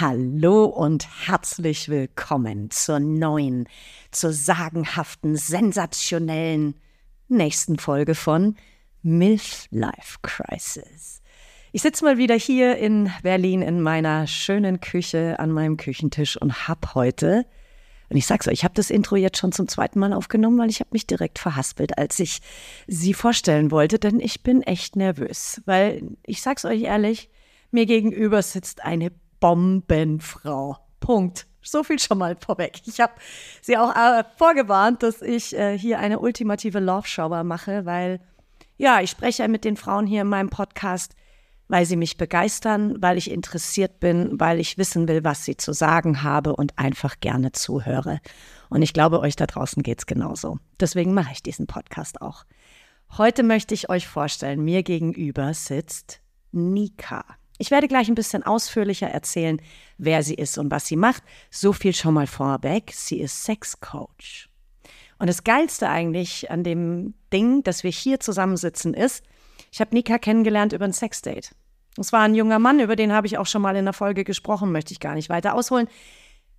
Hallo und herzlich willkommen zur neuen, zur sagenhaften, sensationellen nächsten Folge von MILF Life Crisis. Ich sitze mal wieder hier in Berlin in meiner schönen Küche an meinem Küchentisch und hab heute, und ich sag's euch, ich habe das Intro jetzt schon zum zweiten Mal aufgenommen, weil ich habe mich direkt verhaspelt, als ich sie vorstellen wollte, denn ich bin echt nervös, weil ich sag's euch ehrlich, mir gegenüber sitzt eine Bombenfrau. Punkt. So viel schon mal vorweg. Ich habe sie auch äh, vorgewarnt, dass ich äh, hier eine ultimative Love Shower mache, weil ja, ich spreche mit den Frauen hier in meinem Podcast, weil sie mich begeistern, weil ich interessiert bin, weil ich wissen will, was sie zu sagen habe und einfach gerne zuhöre. Und ich glaube, euch da draußen geht's genauso. Deswegen mache ich diesen Podcast auch. Heute möchte ich euch vorstellen, mir gegenüber sitzt Nika. Ich werde gleich ein bisschen ausführlicher erzählen, wer sie ist und was sie macht. So viel schon mal vorweg. Sie ist Sexcoach. Und das Geilste eigentlich an dem Ding, dass wir hier zusammensitzen, ist, ich habe Nika kennengelernt über ein Sexdate. Es war ein junger Mann, über den habe ich auch schon mal in der Folge gesprochen, möchte ich gar nicht weiter ausholen.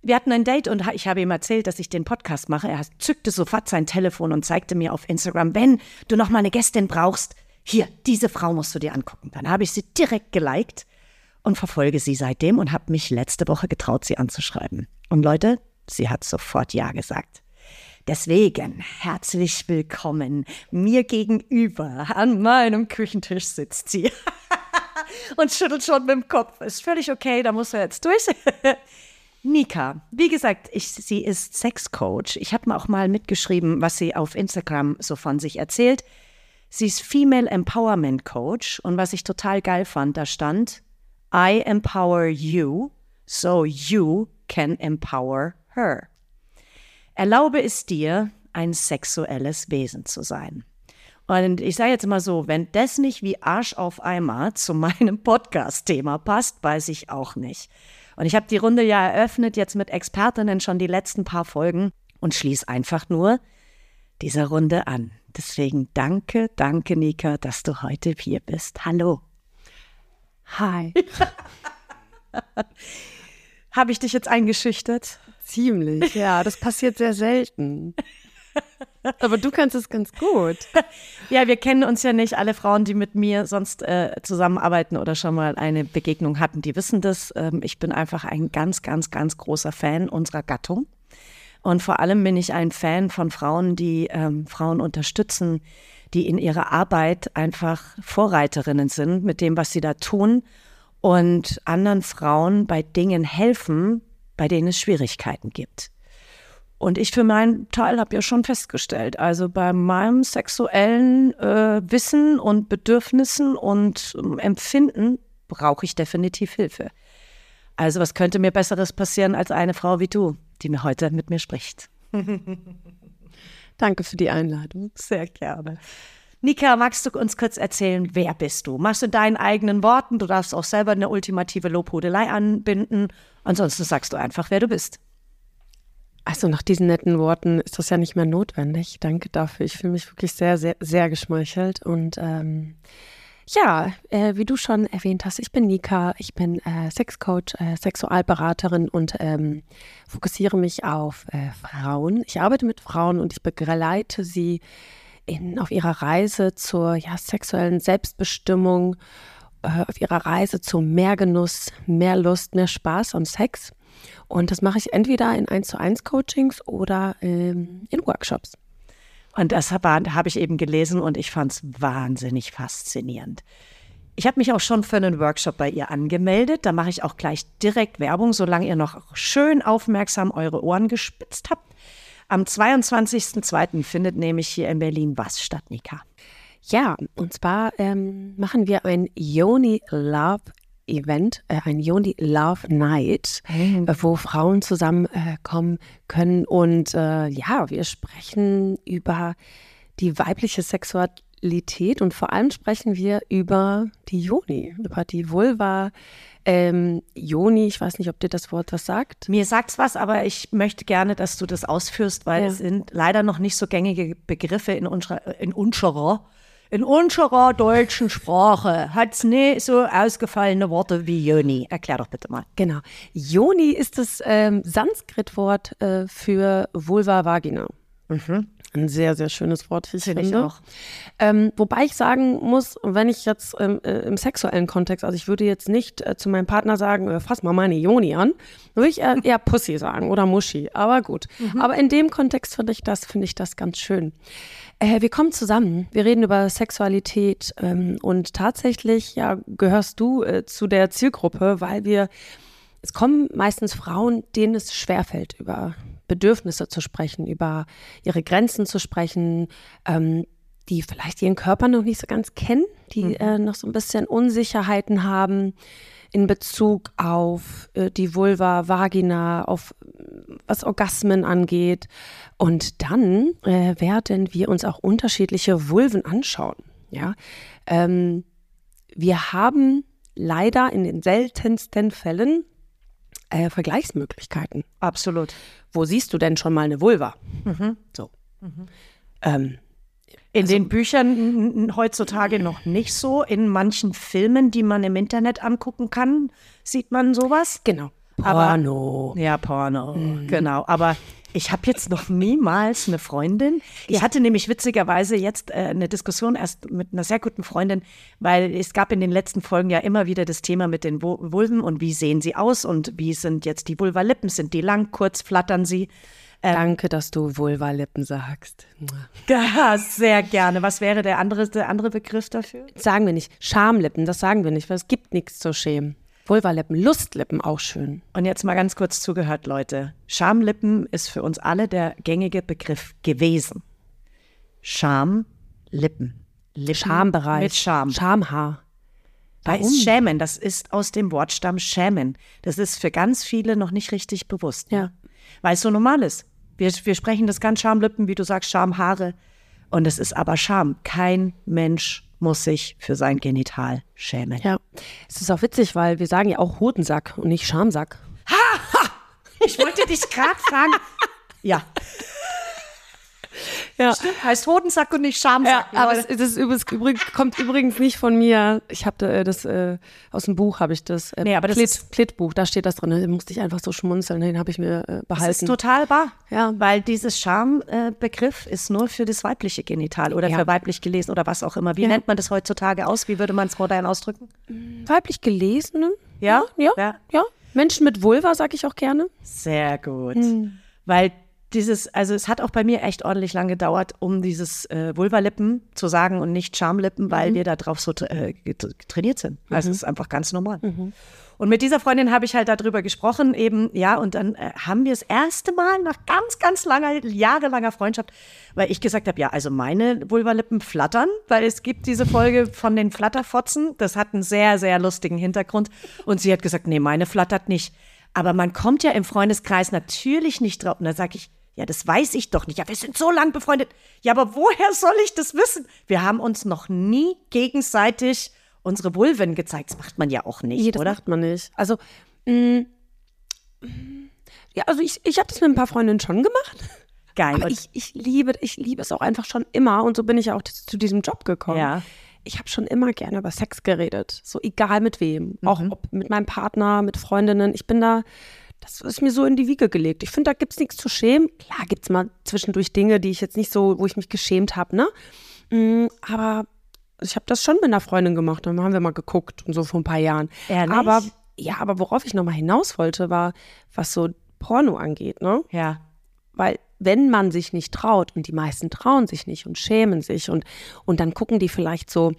Wir hatten ein Date und ich habe ihm erzählt, dass ich den Podcast mache. Er zückte sofort sein Telefon und zeigte mir auf Instagram, wenn du noch mal eine Gästin brauchst, hier, diese Frau musst du dir angucken. Dann habe ich sie direkt geliked und verfolge sie seitdem und habe mich letzte Woche getraut, sie anzuschreiben. Und Leute, sie hat sofort Ja gesagt. Deswegen herzlich willkommen. Mir gegenüber an meinem Küchentisch sitzt sie und schüttelt schon mit dem Kopf. Ist völlig okay, da muss er jetzt durch. Nika, wie gesagt, ich, sie ist Sexcoach. Ich habe mir auch mal mitgeschrieben, was sie auf Instagram so von sich erzählt. Sie ist Female Empowerment Coach und was ich total geil fand, da stand, I empower you, so you can empower her. Erlaube es dir, ein sexuelles Wesen zu sein. Und ich sage jetzt mal so, wenn das nicht wie Arsch auf Eimer zu meinem Podcast-Thema passt, weiß ich auch nicht. Und ich habe die Runde ja eröffnet, jetzt mit Expertinnen schon die letzten paar Folgen und schließe einfach nur diese Runde an. Deswegen danke, danke, Nika, dass du heute hier bist. Hallo. Hi. Habe ich dich jetzt eingeschüchtert? Ziemlich, ja. Das passiert sehr selten. Aber du kannst es ganz gut. Ja, wir kennen uns ja nicht. Alle Frauen, die mit mir sonst äh, zusammenarbeiten oder schon mal eine Begegnung hatten, die wissen das. Ähm, ich bin einfach ein ganz, ganz, ganz großer Fan unserer Gattung. Und vor allem bin ich ein Fan von Frauen, die ähm, Frauen unterstützen, die in ihrer Arbeit einfach Vorreiterinnen sind mit dem, was sie da tun und anderen Frauen bei Dingen helfen, bei denen es Schwierigkeiten gibt. Und ich für meinen Teil habe ja schon festgestellt, also bei meinem sexuellen äh, Wissen und Bedürfnissen und äh, Empfinden brauche ich definitiv Hilfe. Also was könnte mir besseres passieren als eine Frau wie du, die mir heute mit mir spricht? Danke für die Einladung. Sehr gerne. Nika, magst du uns kurz erzählen, wer bist du? Machst du in deinen eigenen Worten? Du darfst auch selber eine ultimative Lobhudelei anbinden. Ansonsten sagst du einfach, wer du bist. Also nach diesen netten Worten ist das ja nicht mehr notwendig. Danke dafür. Ich fühle mich wirklich sehr, sehr, sehr geschmeichelt. Und ähm, ja, äh, wie du schon erwähnt hast, ich bin Nika, ich bin äh, Sexcoach, äh, Sexualberaterin und ähm, fokussiere mich auf äh, Frauen. Ich arbeite mit Frauen und ich begleite sie in, auf ihrer Reise zur ja, sexuellen Selbstbestimmung, äh, auf ihrer Reise zu mehr Genuss, mehr Lust, mehr Spaß und Sex. Und das mache ich entweder in 1 zu 1 Coachings oder ähm, in Workshops. Und das habe hab ich eben gelesen und ich fand es wahnsinnig faszinierend. Ich habe mich auch schon für einen Workshop bei ihr angemeldet. Da mache ich auch gleich direkt Werbung, solange ihr noch schön aufmerksam eure Ohren gespitzt habt. Am 22.02. findet nämlich hier in Berlin was statt, Nika. Ja, und zwar ähm, machen wir ein Yoni Love Event, äh, ein Yoni Love Night, äh, wo Frauen zusammenkommen können. Und äh, ja, wir sprechen über die weibliche Sexualität und vor allem sprechen wir über die Yoni, über die Vulva. Ähm, Joni, ich weiß nicht, ob dir das Wort was sagt. Mir sagt's was, aber ich möchte gerne, dass du das ausführst, weil Ja. es sind leider noch nicht so gängige Begriffe in unserer, in unserer, in unserer deutschen Sprache. Hat's nie so ausgefallene Worte wie Joni. Erklär doch bitte mal. Genau. Yoni ist das ähm, Sanskritwort äh, für Vulva Vagina. Ein sehr, sehr schönes Wort, wie ich Finde ich auch. Ähm, wobei ich sagen muss, wenn ich jetzt ähm, äh, im sexuellen Kontext, also ich würde jetzt nicht äh, zu meinem Partner sagen, äh, fass mal meine Joni an, würde ich eher, eher Pussy sagen oder Muschi. Aber gut. Aber in dem Kontext finde ich das, finde ich das ganz schön. Äh, wir kommen zusammen, wir reden über Sexualität ähm, und tatsächlich ja, gehörst du äh, zu der Zielgruppe, weil wir es kommen meistens Frauen, denen es schwerfällt, über Bedürfnisse zu sprechen, über ihre Grenzen zu sprechen, ähm, die vielleicht ihren Körper noch nicht so ganz kennen, die äh, noch so ein bisschen Unsicherheiten haben in Bezug auf äh, die Vulva, Vagina, auf was Orgasmen angeht. Und dann äh, werden wir uns auch unterschiedliche Vulven anschauen. Ja, ähm, wir haben leider in den seltensten Fällen äh, Vergleichsmöglichkeiten. Absolut. Wo siehst du denn schon mal eine Vulva? So. Ähm, In den Büchern heutzutage noch nicht so. In manchen Filmen, die man im Internet angucken kann, sieht man sowas. genau. Aber- Porno. Ja, Porno, genau. Aber ich habe jetzt noch niemals eine Freundin. Ich hatte nämlich witzigerweise jetzt äh, eine Diskussion erst mit einer sehr guten Freundin, weil es gab in den letzten Folgen ja immer wieder das Thema mit den Vu- Vulven und wie sehen sie aus und wie sind jetzt die Vulvalippen, sind die lang, kurz, flattern sie? Danke, dass du Vulva-Lippen sagst. Ja, sehr gerne. Was wäre der andere, der andere Begriff dafür? Sagen wir nicht. Schamlippen, das sagen wir nicht, weil es gibt nichts zu schämen. Vulva-Lippen, Lustlippen auch schön. Und jetzt mal ganz kurz zugehört, Leute. Schamlippen ist für uns alle der gängige Begriff gewesen. Schamlippen. Lippen Schambereich. Mit Scham. Schamhaar. Da ist Schämen. Das ist aus dem Wortstamm Schämen. Das ist für ganz viele noch nicht richtig bewusst. Ja. Ne? Weil es so normal ist. Wir, wir sprechen das ganz Schamlippen, wie du sagst, Schamhaare. Und es ist aber Scham. Kein Mensch muss sich für sein Genital schämen. Ja. Es ist auch witzig, weil wir sagen ja auch Hodensack und nicht Schamsack. Ich wollte dich gerade fragen. Ja. Ja. Heißt Hodensack und nicht Schamsack. aber das, das ist übrigens, kommt übrigens nicht von mir. Ich habe äh, das äh, aus dem Buch habe ich das. Äh, Nee, aber das Klit, ist- Klittbuch, da steht das drin. Da musste ich einfach so schmunzeln. Den habe ich mir äh, Das behalten. ist total wahr. Ja. Weil dieses Schambegriff ist nur für das weibliche Genital oder Ja. für weiblich gelesen oder was auch immer. Wie Ja. nennt man das heutzutage aus? Wie würde man es modern ausdrücken? Weiblich gelesene. Ja? Ja. Ja. Ja. Menschen mit Vulva sage ich auch gerne. Sehr gut. Hm. Weil dieses, also es hat auch bei mir echt ordentlich lang gedauert, um dieses äh, Vulvalippen zu sagen und nicht Schamlippen, Mhm. weil wir da drauf so äh, trainiert sind. Also es ist einfach ganz normal. Mhm. Und mit dieser Freundin habe ich halt darüber gesprochen, eben, ja, und dann äh, haben wir das erste Mal nach ganz, ganz langer, jahrelanger Freundschaft, weil ich gesagt habe, ja, also meine Vulvalippen flattern, weil es gibt diese Folge von den Flatterfotzen, das hat einen sehr, sehr lustigen Hintergrund. Und sie hat gesagt, nee, meine flattert nicht. Aber man kommt ja im Freundeskreis natürlich nicht drauf. Und dann sage ich, ja, das weiß ich doch nicht. Ja, wir sind so lang befreundet. Ja, aber woher soll ich das wissen? Wir haben uns noch nie gegenseitig unsere Vulven gezeigt. Das macht man ja auch nicht, Nee, das oder? macht man nicht. Also, mh, ja, also ich, ich habe das mit ein paar Freundinnen schon gemacht. Geil. Aber ich, ich liebe, ich liebe es auch einfach schon immer und so bin ich ja auch zu diesem Job gekommen. Ja. Ich habe schon immer gerne über Sex geredet, so egal mit wem, auch Mhm. ob mit meinem Partner, mit Freundinnen. Ich bin da, das ist mir so in die Wiege gelegt. Ich finde, da gibt's nichts zu schämen. Klar gibt's mal zwischendurch Dinge, die ich jetzt nicht so, wo ich mich geschämt habe, ne? Mm, Aber ich habe das schon mit einer Freundin gemacht. Dann haben wir mal geguckt und so vor ein paar Jahren. Ehrlich? Aber ja, aber worauf ich nochmal hinaus wollte, war, was so Porno angeht, ne? ja. Weil wenn man sich nicht traut und die meisten trauen sich nicht und schämen sich und, und dann gucken die vielleicht so,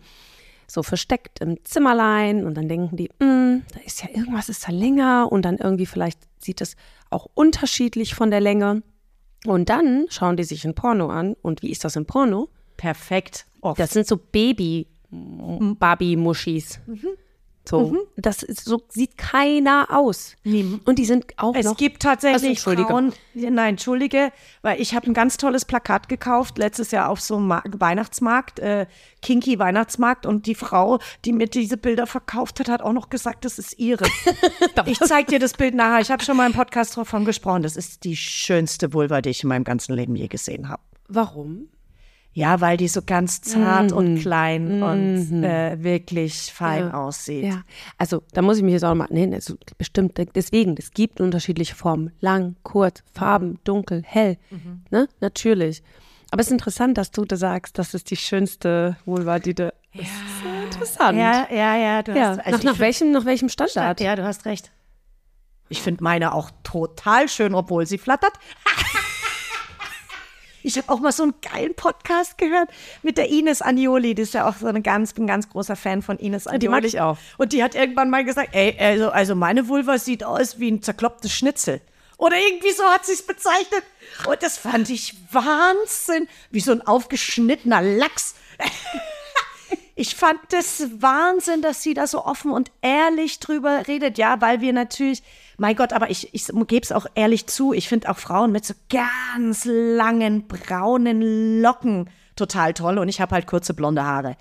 so versteckt im Zimmerlein und dann denken die, "Mm, da ist ja irgendwas ist da länger und dann irgendwie vielleicht sieht es auch unterschiedlich von der Länge. Und dann schauen die sich ein Porno an und wie ist das im Porno? Perfekt. Oft. Das sind so Baby Barbie-Muschis. So, das ist, so sieht keiner aus. Und die sind auch Es noch. gibt Also, tatsächlich Entschuldige. Frauen, nein, entschuldige, weil ich habe ein ganz tolles Plakat gekauft, letztes Jahr auf so einem Ma Weihnachtsmarkt, äh, Kinky Weihnachtsmarkt und die Frau, die mir diese Bilder verkauft hat, hat auch noch gesagt, das ist ihre. ich zeig dir das Bild nachher, ich habe schon mal im Podcast davon gesprochen, das ist die schönste Vulva, die ich in meinem ganzen Leben je gesehen habe. Warum? Ja, weil die so ganz zart Mhm. und klein und äh, wirklich fein aussieht. Ja, also da muss ich mich jetzt auch mal, nee, also bestimmt, deswegen, es gibt unterschiedliche Formen, lang, kurz, Farben, dunkel, hell, Mhm. ne, natürlich. Aber es ist interessant, dass du da sagst, das ist die schönste Vulva, die du, das ist sehr interessant. Ja, ja, ja, du Ja, hast nach, also nach, find- welchem, nach welchem Standard? Ja, du hast recht. Ich finde meine auch total schön, obwohl sie flattert. Ich habe auch mal so einen geilen Podcast gehört mit der Ines Anioli. Die ist ja auch so eine ganz, bin ein ganz großer Fan von Ines Anioli. die mag ich auch. Und die hat irgendwann mal gesagt, ey, also, also meine Vulva sieht aus wie ein zerklopptes Schnitzel. Oder irgendwie so hat sie es bezeichnet. Und das fand ich Wahnsinn. Wie so ein aufgeschnittener Lachs. Ich fand das Wahnsinn, dass sie da so offen und ehrlich drüber redet. Ja, weil wir natürlich, mein Gott, aber ich, ich gebe es auch ehrlich zu, ich finde auch Frauen mit so ganz langen braunen Locken total toll und ich habe halt kurze blonde Haare.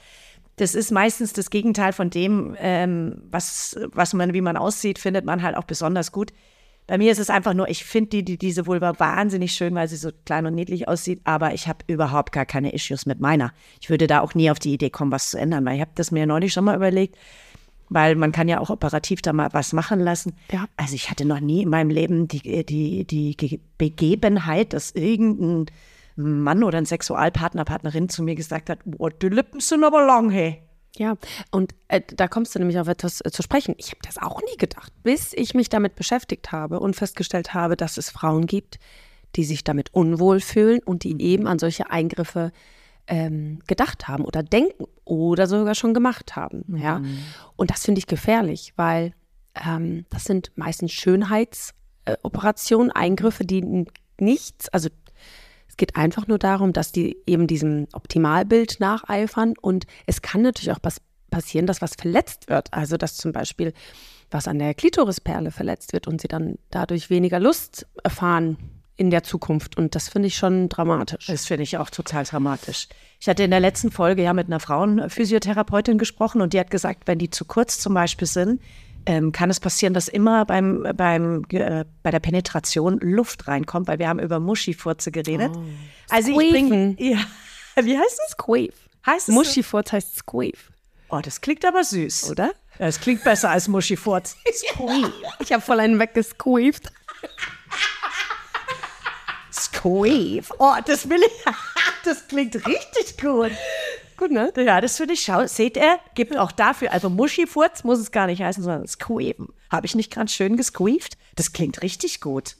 Das ist meistens das Gegenteil von dem, ähm, was, was man, wie man aussieht, findet man halt auch besonders gut. Bei mir ist es einfach nur, ich finde die, die, diese Vulva wahnsinnig schön, weil sie so klein und niedlich aussieht, aber ich habe überhaupt gar keine Issues mit meiner. Ich würde da auch nie auf die Idee kommen, was zu ändern, weil ich habe das mir neulich schon mal überlegt, weil man kann ja auch operativ da mal was machen lassen. Ja. Also ich hatte noch nie in meinem Leben die, die, die Ge- Begebenheit, dass irgendein Mann oder ein Sexualpartner, Partnerin zu mir gesagt hat, boah, die Lippen sind aber lang, hey. Ja, und äh, da kommst du nämlich auf etwas äh, zu sprechen. Ich habe das auch nie gedacht, bis ich mich damit beschäftigt habe und festgestellt habe, dass es Frauen gibt, die sich damit unwohl fühlen und die eben an solche Eingriffe ähm, gedacht haben oder denken oder sogar schon gemacht haben. Ja, und das finde ich gefährlich, weil ähm, das sind meistens Schönheitsoperationen, Eingriffe, die nichts, also geht einfach nur darum, dass die eben diesem Optimalbild nacheifern und es kann natürlich auch was passieren, dass was verletzt wird. Also dass zum Beispiel was an der Klitorisperle verletzt wird und sie dann dadurch weniger Lust erfahren in der Zukunft. Und das finde ich schon dramatisch. Das finde ich auch total dramatisch. Ich hatte in der letzten Folge ja mit einer Frauenphysiotherapeutin gesprochen und die hat gesagt, wenn die zu kurz zum Beispiel sind, ähm, kann es passieren, dass immer beim, beim, äh, bei der Penetration Luft reinkommt, weil wir haben über Muschifurze geredet. Also ich bringe, Squeefen. ja, wie heißt es? Squeef. Heißt es so? Muschifurz heißt Squeef. Oh, das klingt aber süß. Oder? Ja, Das klingt besser als Muschifurz. Ich habe voll einen weggesqueeft. Squeef. Oh, das will ich. Das klingt richtig gut. Gut, ne? Ja, das finde ich, schau, seht ihr, gibt auch dafür, also Muschifurz muss es gar nicht heißen, sondern Squeeven. Habe ich nicht ganz schön gesqueeft? Das klingt richtig gut.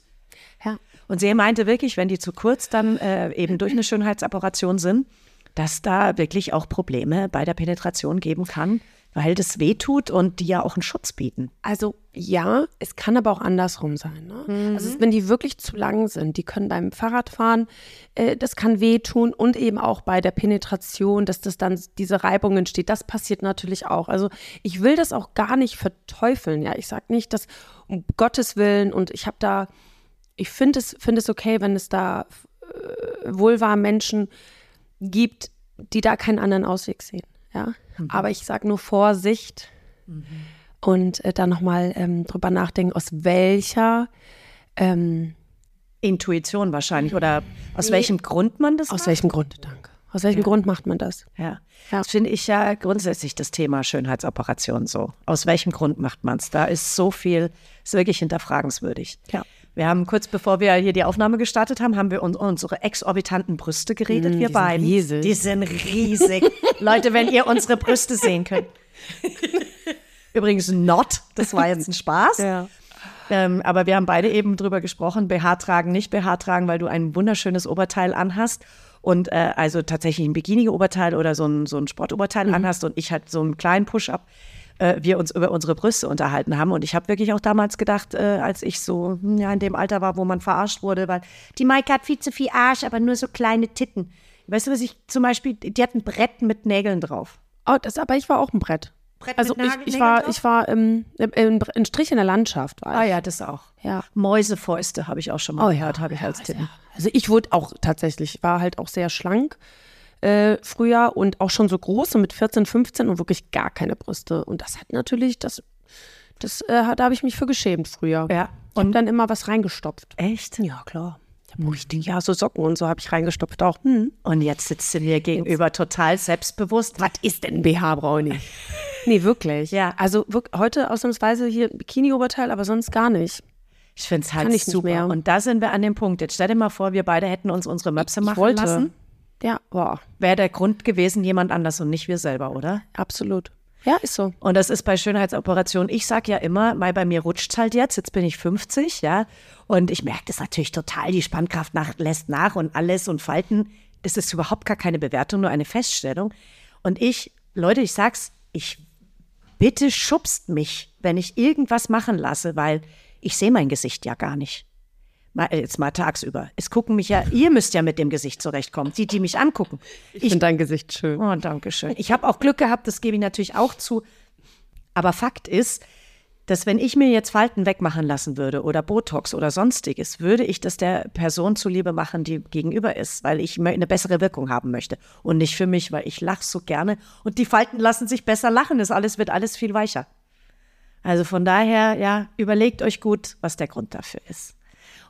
Ja. Und sie meinte wirklich, wenn die zu kurz dann äh, eben durch eine Schönheitsoperation sind, dass da wirklich auch Probleme bei der Penetration geben kann, weil das wehtut und die ja auch einen Schutz bieten. Also ja, es kann aber auch andersrum sein. Ne? Also wenn die wirklich zu lang sind, die können beim Fahrradfahren, äh, das kann wehtun und eben auch bei der Penetration, dass das dann diese Reibung entsteht. Das passiert natürlich auch. Also ich will das auch gar nicht verteufeln. Ja, ich sage nicht, dass um Gottes Willen und ich habe da, ich finde es, finde es okay, wenn es da äh, vulva Menschen gibt, die da keinen anderen Ausweg sehen. Ja, aber ich sage nur Vorsicht und äh, dann nochmal ähm, drüber nachdenken, aus welcher, ähm, Intuition wahrscheinlich oder aus welchem Grund man das aus macht? welchem Grund, danke. Aus welchem Grund macht man das? Ja. Ja. Das finde ich ja grundsätzlich das Thema Schönheitsoperation so. Aus welchem Grund macht man es? Da ist so viel, ist wirklich hinterfragenswürdig. Ja. Wir haben kurz bevor wir hier die Aufnahme gestartet haben, haben wir uns unsere exorbitanten Brüste geredet, wir Mm, die sind beiden. riesig. Die sind riesig. Leute, wenn ihr unsere Brüste sehen könnt. Übrigens not, das war jetzt ein Spaß. Ja. Ähm, aber wir haben beide eben drüber gesprochen, BH tragen, nicht BH tragen, weil du ein wunderschönes Oberteil anhast und äh, also tatsächlich ein Bikini-Oberteil oder so ein, so ein Sportoberteil anhast und ich halt so einen kleinen Push-Up, äh, wir uns über unsere Brüste unterhalten haben. Und ich habe wirklich auch damals gedacht, äh, als ich so hm, ja, in dem Alter war, wo man verarscht wurde, weil die Maike hat viel zu viel Arsch, aber nur so kleine Titten. Weißt du, was ich zum Beispiel, die hat ein Brett mit Nägeln drauf. Oh, das, aber ich war auch ein Brett. Brett Also mit ich, ich war, ich war im, ein Strich in der Landschaft. Ah ja, das auch. Ja. Mäusefäuste habe ich auch schon mal Oh ja, gehört, habe ich als Tipp. Also ich wurde auch tatsächlich, war halt auch sehr schlank äh, früher und auch schon so groß, so mit 14, 15 und wirklich gar keine Brüste. Und das hat natürlich, das, das, äh, da habe ich mich für geschämt früher. Ja. Und dann immer was reingestopft. Echt? Ja, klar. Ich den, ja, so Socken und so habe ich reingestopft auch. Hm. Und jetzt sitzt sie mir gegenüber total selbstbewusst. Was ist denn ein BH, Brauni? nee, wirklich. Ja. Also wirk- heute ausnahmsweise hier Bikini-Oberteil, aber sonst gar nicht. Ich finde es halt Kann ich nicht super. mehr. Und da sind wir an dem Punkt. Jetzt stell dir mal vor, wir beide hätten uns unsere Möpse machen lassen. Ja, boah, Wäre der Grund gewesen, jemand anders und nicht wir selber, oder? absolut. Ja, ist so. Und das ist bei Schönheitsoperationen. Ich sage ja immer, mal bei mir rutscht halt jetzt. Jetzt bin ich 50, ja. Und ich merke das natürlich total. Die Spannkraft nach, lässt nach und alles und Falten. Das ist überhaupt gar keine Bewertung, nur eine Feststellung. Und ich, Leute, ich sag's, ich bitte schubst mich, wenn ich irgendwas machen lasse, weil ich sehe mein Gesicht ja gar nicht. Mal, äh, jetzt mal tagsüber. Es gucken mich ja, ihr müsst ja mit dem Gesicht zurechtkommen, die, die mich angucken. Ich finde dein Gesicht schön. Oh, danke schön. Ich habe auch Glück gehabt, das gebe ich natürlich auch zu. Aber Fakt ist, dass wenn ich mir jetzt Falten wegmachen lassen würde oder Botox oder sonstiges, würde ich das der Person zuliebe machen, die gegenüber ist, weil ich eine bessere Wirkung haben möchte. Und nicht für mich, weil ich lache so gerne und die Falten lassen sich besser lachen. Das alles wird alles viel weicher. Also von daher, ja, überlegt euch gut, was der Grund dafür ist.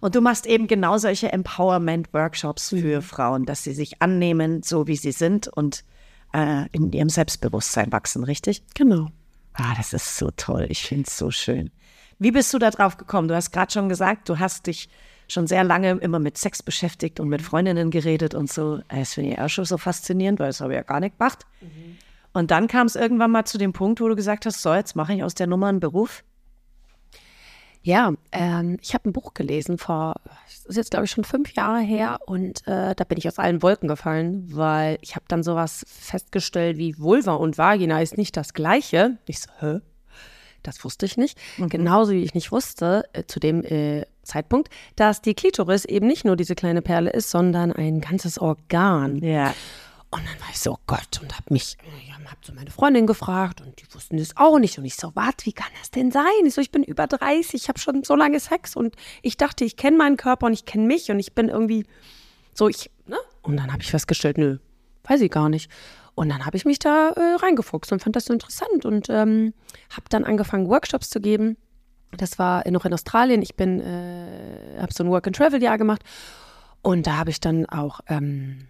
Und du machst eben genau solche Empowerment-Workshops für Frauen, dass sie sich annehmen, so wie sie sind und äh, in ihrem Selbstbewusstsein wachsen, richtig? Genau. Ah, das ist so toll. Ich finde es so schön. Wie bist du da drauf gekommen? Du hast gerade schon gesagt, du hast dich schon sehr lange immer mit Sex beschäftigt und mit Freundinnen geredet und so. Das finde ich auch schon so faszinierend, weil das habe ich ja gar nicht gemacht. Und dann kam es irgendwann mal zu dem Punkt, wo du gesagt hast, so, jetzt mache ich aus der Nummer einen Beruf. Ja, ähm, ich habe ein Buch gelesen vor, das ist jetzt glaube ich schon fünf Jahre her und äh, da bin ich aus allen Wolken gefallen, weil ich habe dann sowas festgestellt wie Vulva und Vagina ist nicht das gleiche. Ich so, hä? Das wusste ich nicht. Genauso wie ich nicht wusste äh, zu dem äh, Zeitpunkt, dass die Klitoris eben nicht nur diese kleine Perle ist, sondern ein ganzes Organ. Ja. Und dann war ich so, oh Gott, und habe mich, ja, hab so meine Freundin gefragt und die wussten das auch nicht. Und ich so, was, wie kann das denn sein? Ich so, ich bin über 30, ich habe schon so lange Sex und ich dachte, ich kenne meinen Körper und ich kenne mich und ich bin irgendwie so, ich, ne? Und dann habe ich festgestellt, nö, weiß ich gar nicht. Und dann habe ich mich da äh, reingefuchst und fand das so interessant und ähm, habe dann angefangen, Workshops zu geben. Das war noch in Australien. Ich bin, äh, habe so ein Work-and-Travel-Jahr gemacht und da habe ich dann auch ähm,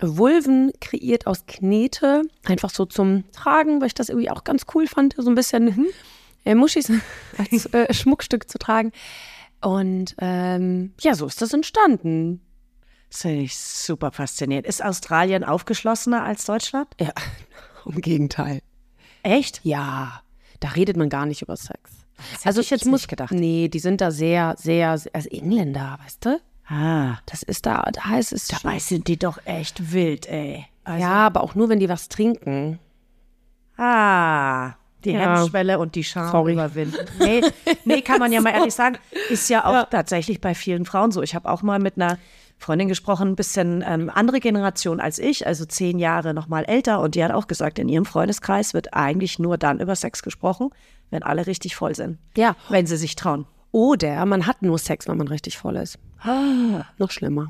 Vulven kreiert aus Knete, einfach so zum Tragen, weil ich das irgendwie auch ganz cool fand, so ein bisschen äh, Muschis als äh, Schmuckstück zu tragen. Und ähm, ja, so ist das entstanden. Das finde ich super faszinierend. Ist Australien aufgeschlossener als Deutschland? Ja, im Gegenteil. Echt? Ja, da redet man gar nicht über Sex. hätte Also ich jetzt muss nicht gedacht. Nee, die sind da sehr, sehr, sehr also Engländer, weißt du? Ah, Das ist da, da ist es. dabei sind die doch echt wild, ey. Also, ja, aber auch nur, wenn die was trinken. Ah, die Ja. Hemmschwelle und die Scham Sorry. überwinden. Nee, nee, kann man ja mal ehrlich sagen, ist ja auch tatsächlich bei vielen Frauen so. Ich habe auch mal mit einer Freundin gesprochen, ein bisschen ähm, andere Generation als ich, also zehn Jahre noch mal älter. Und die hat auch gesagt, in ihrem Freundeskreis wird eigentlich nur dann über Sex gesprochen, wenn alle richtig voll sind. Ja. Wenn sie sich trauen. Oder man hat nur Sex, wenn man richtig voll ist. Noch schlimmer.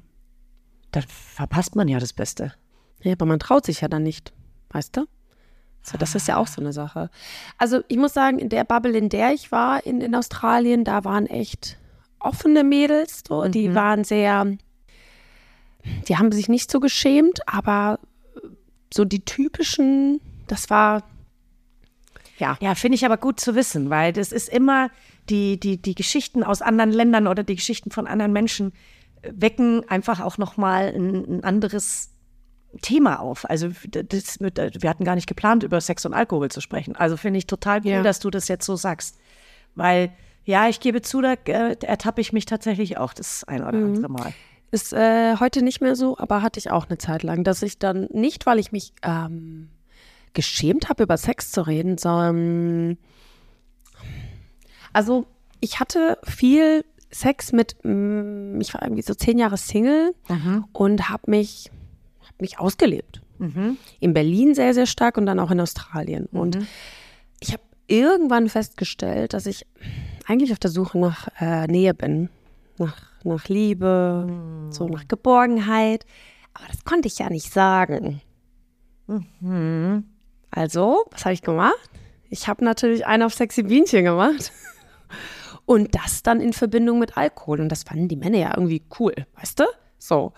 Dann verpasst man ja das Beste. Ja, aber man traut sich ja dann nicht, weißt du? So, das ist ja auch so eine Sache. Also ich muss sagen, in der Bubble, in der ich war in, in Australien, da waren echt offene Mädels, so, die waren sehr, die haben sich nicht so geschämt, aber so die typischen, das war, ja, Ja, finde ich aber gut zu wissen, weil das ist immer die, die, die Geschichten aus anderen Ländern oder die Geschichten von anderen Menschen äh, wecken einfach auch nochmal ein, ein anderes Thema auf. Also das, äh, wir hatten gar nicht geplant, über Sex und Alkohol zu sprechen. Also finde ich total cool, Ja. dass du das jetzt so sagst. Weil, ja, ich gebe zu, da äh, ertappe ich mich tatsächlich auch das ein oder andere Mal. Ist äh, heute nicht mehr so, aber hatte ich auch eine Zeit lang, dass ich dann nicht, weil ich mich ähm, geschämt habe, über Sex zu reden, sondern also ich hatte viel Sex mit, mm, ich war irgendwie so zehn Jahre Single und habe mich, hab mich ausgelebt. In Berlin sehr, sehr stark und dann auch in Australien. Und ich habe irgendwann festgestellt, dass ich eigentlich auf der Suche nach äh, Nähe bin, nach, nach Liebe, mhm. so nach Geborgenheit. Aber das konnte ich ja nicht sagen. Mhm. Also, was habe ich gemacht? Ich habe natürlich einen auf sexy Bienchen gemacht. Und das dann in Verbindung mit Alkohol. Und das fanden die Männer ja irgendwie cool, weißt du? So.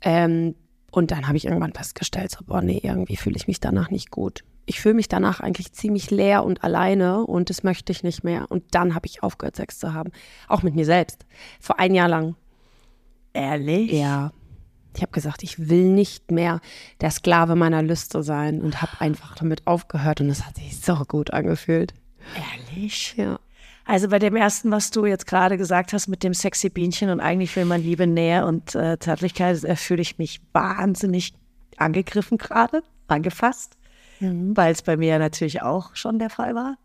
Ähm, und dann habe ich irgendwann festgestellt, so, boah, nee, irgendwie fühle ich mich danach nicht gut. Ich fühle mich danach eigentlich ziemlich leer und alleine und das möchte ich nicht mehr. Und dann habe ich aufgehört, Sex zu haben. Auch mit mir selbst. Vor ein Jahr lang. Ehrlich? Ja. Ich habe gesagt, ich will nicht mehr der Sklave meiner Lüste sein und habe einfach damit aufgehört und es hat sich so gut angefühlt. Ehrlich? Ja. Also bei dem ersten, was du jetzt gerade gesagt hast mit dem sexy Bienchen und eigentlich will man Liebe, Nähe und äh, Zärtlichkeit, äh, fühle ich mich wahnsinnig angegriffen gerade, angefasst, mhm. weil es bei mir natürlich auch schon der Fall war.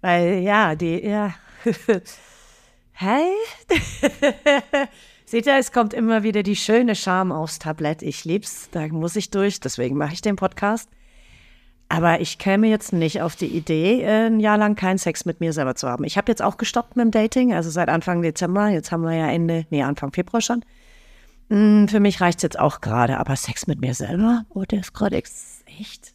Weil ja, die, ja, hey, seht ihr, es kommt immer wieder die schöne Scham aufs Tablett. Ich lieb's, da muss ich durch, deswegen mache ich den Podcast. Aber ich käme jetzt nicht auf die Idee, äh, ein Jahr lang keinen Sex mit mir selber zu haben. Ich habe jetzt auch gestoppt mit dem Dating, also seit Anfang Dezember. Jetzt haben wir ja Ende, nee, Anfang Februar schon. Hm, für mich reicht es jetzt auch gerade, aber Sex mit mir selber, oh, der ist gerade echt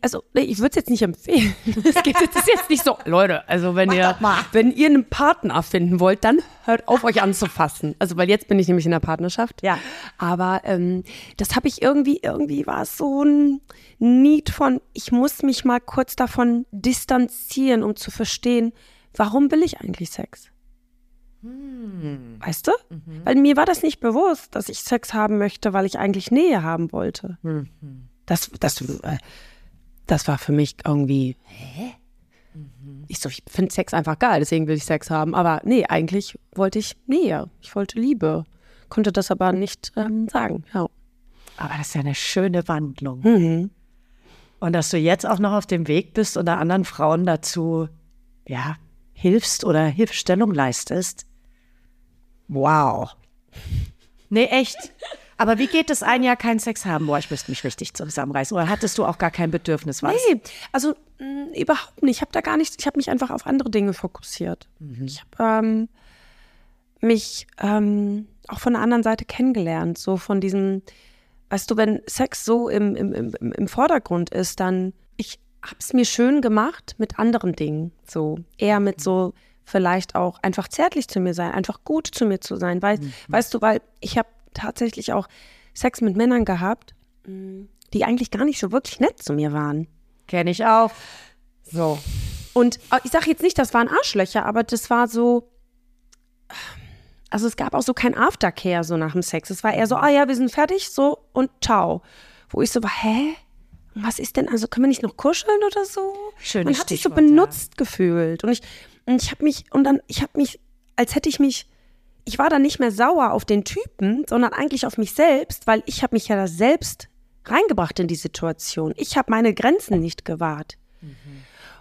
also ich würde es jetzt nicht empfehlen. Es geht jetzt, ist jetzt nicht so, Leute, also wenn ihr, wenn ihr einen Partner finden wollt, dann hört auf, euch anzufassen. Also weil jetzt bin ich nämlich in der Partnerschaft. Ja. Aber ähm, das habe ich irgendwie, irgendwie war es so ein Need von, ich muss mich mal kurz davon distanzieren, um zu verstehen, warum will ich eigentlich Sex? Hm. Weißt du? Mhm. Weil mir war das nicht bewusst, dass ich Sex haben möchte, weil ich eigentlich Nähe haben wollte. Mhm. Das, das, äh, das war für mich irgendwie, hä? Mhm. Ich so, ich finde Sex einfach geil, deswegen will ich Sex haben. Aber nee, eigentlich wollte ich Nähe. Ich wollte Liebe. Konnte das aber nicht ähm, sagen. Ja. Aber das ist ja eine schöne Wandlung. Mhm. Und dass du jetzt auch noch auf dem Weg bist und anderen Frauen dazu, ja, hilfst oder Hilfestellung leistest. Wow. Nee, echt. Aber wie geht es ein Jahr keinen Sex haben? Boah, ich müsste mich richtig zusammenreißen. Oder hattest du auch gar kein Bedürfnis? Was? Nee, also mh, mm, überhaupt nicht. Ich habe da gar nichts, ich habe mich einfach auf andere Dinge fokussiert. Mhm. Ich habe ähm, mich ähm, auch von der anderen Seite kennengelernt. So von diesem, weißt du, wenn Sex so im, im, im, im Vordergrund ist, dann ich habe es mir schön gemacht mit anderen Dingen. So eher mit so vielleicht auch einfach zärtlich zu mir sein, einfach gut zu mir zu sein. Weil, mhm. Weißt du, weil ich habe tatsächlich auch Sex mit Männern gehabt, die eigentlich gar nicht so wirklich nett zu mir waren. Kenne ich auch. So. Und äh, ich sage jetzt nicht, das waren Arschlöcher, aber das war so. Also es gab auch so kein Aftercare so nach dem Sex. Es war eher so, ah ja, wir sind fertig, so und ciao. Wo ich so war, hä? Was ist denn? Also können wir nicht noch kuscheln oder so? Schön. Man hat sich so benutzt ja. gefühlt und ich und ich habe mich und dann ich habe mich, als hätte ich mich ich war dann nicht mehr sauer auf den Typen, sondern eigentlich auf mich selbst, weil ich habe mich ja da selbst reingebracht in die Situation. Ich habe meine Grenzen nicht gewahrt. Mhm.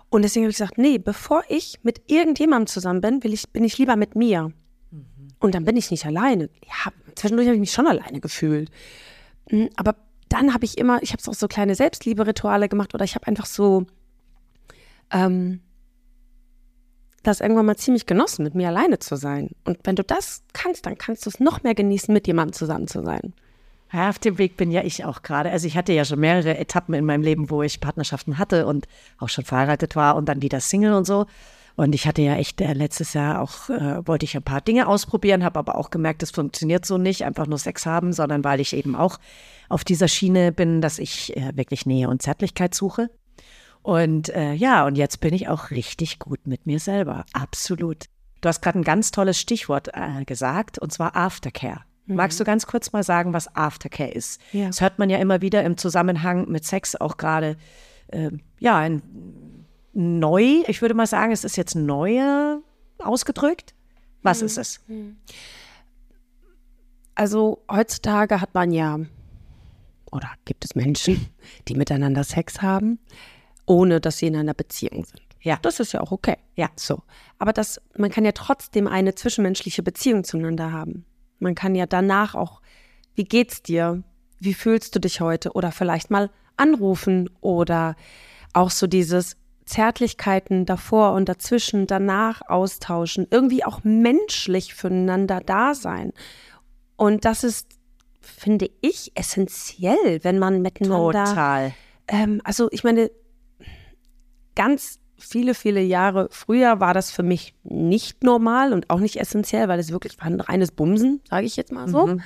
Und deswegen habe ich gesagt, nee, bevor ich mit irgendjemandem zusammen bin, will ich, bin ich lieber mit mir. Mhm. Und dann bin ich nicht alleine. Ja, zwischendurch habe ich mich schon alleine gefühlt. Hm, aber dann habe ich immer, ich habe auch so kleine Selbstliebe-Rituale gemacht oder ich habe einfach so ähm, das irgendwann mal ziemlich genossen, mit mir alleine zu sein. Und wenn du das kannst, dann kannst du es noch mehr genießen, mit jemandem zusammen zu sein. Ja, auf dem Weg bin ja ich auch gerade. Also ich hatte ja schon mehrere Etappen in meinem Leben, wo ich Partnerschaften hatte und auch schon verheiratet war und dann wieder Single und so. Und ich hatte ja echt äh, letztes Jahr auch, äh, wollte ich ein paar Dinge ausprobieren, habe aber auch gemerkt, das funktioniert so nicht, einfach nur Sex haben, sondern weil ich eben auch auf dieser Schiene bin, dass ich äh, wirklich Nähe und Zärtlichkeit suche. Und äh, ja, und jetzt bin ich auch richtig gut mit mir selber. Absolut. Du hast gerade ein ganz tolles Stichwort äh, gesagt, und zwar Aftercare. Mhm. Magst du ganz kurz mal sagen, was Aftercare ist? Ja. Das hört man ja immer wieder im Zusammenhang mit Sex auch gerade, äh, ja, ein, neu, ich würde mal sagen, es ist jetzt neu ausgedrückt. Was mhm. ist es? Mhm. Also heutzutage hat man ja, oder gibt es Menschen, die miteinander Sex haben, ohne dass sie in einer Beziehung sind. Ja. Das ist ja auch okay. Ja. So. Aber das, man kann ja trotzdem eine zwischenmenschliche Beziehung zueinander haben. Man kann ja danach auch, wie geht's dir? Wie fühlst du dich heute? Oder vielleicht mal anrufen oder auch so dieses, Zärtlichkeiten davor und dazwischen, danach austauschen, irgendwie auch menschlich füreinander da sein. Und das ist, finde ich, essentiell, wenn man miteinander. Total. Ähm, also ich meine, ganz viele, viele Jahre früher war das für mich nicht normal und auch nicht essentiell, weil es wirklich war ein reines Bumsen, sage ich jetzt mal so. Mhm.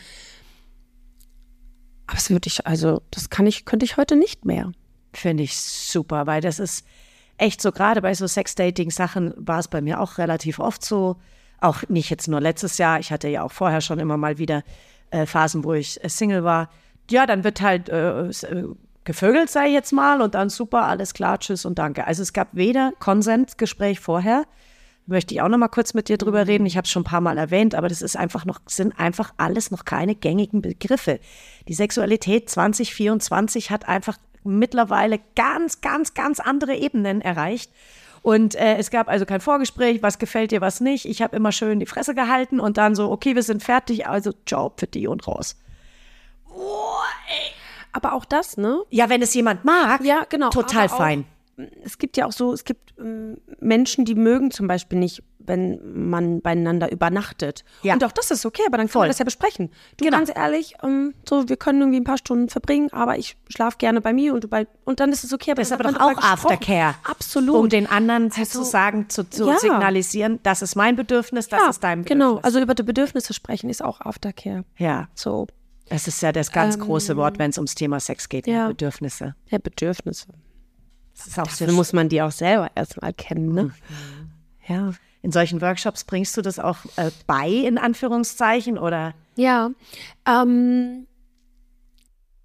Aber es würde ich, also das kann ich, könnte ich heute nicht mehr. Finde ich super, weil das ist echt so, gerade bei so Sex-Dating-Sachen war es bei mir auch relativ oft so. Auch nicht jetzt nur letztes Jahr, ich hatte ja auch vorher schon immer mal wieder äh, Phasen, wo ich äh, Single war. Ja, dann wird halt äh, äh gevögelt, sei jetzt mal, und dann super, alles klar, tschüss und danke. Also es gab weder Konsensgespräch vorher, möchte ich auch noch mal kurz mit dir drüber reden. Ich habe es schon ein paar Mal erwähnt, aber das ist einfach noch, sind einfach alles noch keine gängigen Begriffe. Die Sexualität 2024 hat einfach mittlerweile ganz, ganz, ganz andere Ebenen erreicht. Und äh, es gab also kein Vorgespräch, was gefällt dir, was nicht. Ich habe immer schön die Fresse gehalten und dann so, okay, wir sind fertig, also ciao für die und raus. Oh, ey. Aber auch das, ne? Ja, wenn es jemand mag, ja, genau, total fein. Es gibt ja auch so, es gibt ähm, Menschen, die mögen zum Beispiel nicht, wenn man beieinander übernachtet. Ja. Und auch das ist okay, aber dann können wir das ja besprechen. Du Genau. ganz ehrlich, ähm, so wir können irgendwie ein paar Stunden verbringen, aber ich schlafe gerne bei mir und du bei und dann ist es okay. Das ist aber doch auch. Aftercare. Absolut. Um den anderen Also, sozusagen zu, zu ja. signalisieren, das ist mein Bedürfnis, das ja, ist dein Bedürfnis. Genau, also über die Bedürfnisse sprechen ist auch Aftercare. ja, So, das ist ja das ganz große Wort, wenn es ums Thema Sex geht, ja. Bedürfnisse. ja, Bedürfnisse. Das ist auch sehr Dafür muss man die auch selber erstmal kennen, ne? Ja. In solchen Workshops bringst du das auch äh, bei, in Anführungszeichen, oder? Ja. Ähm,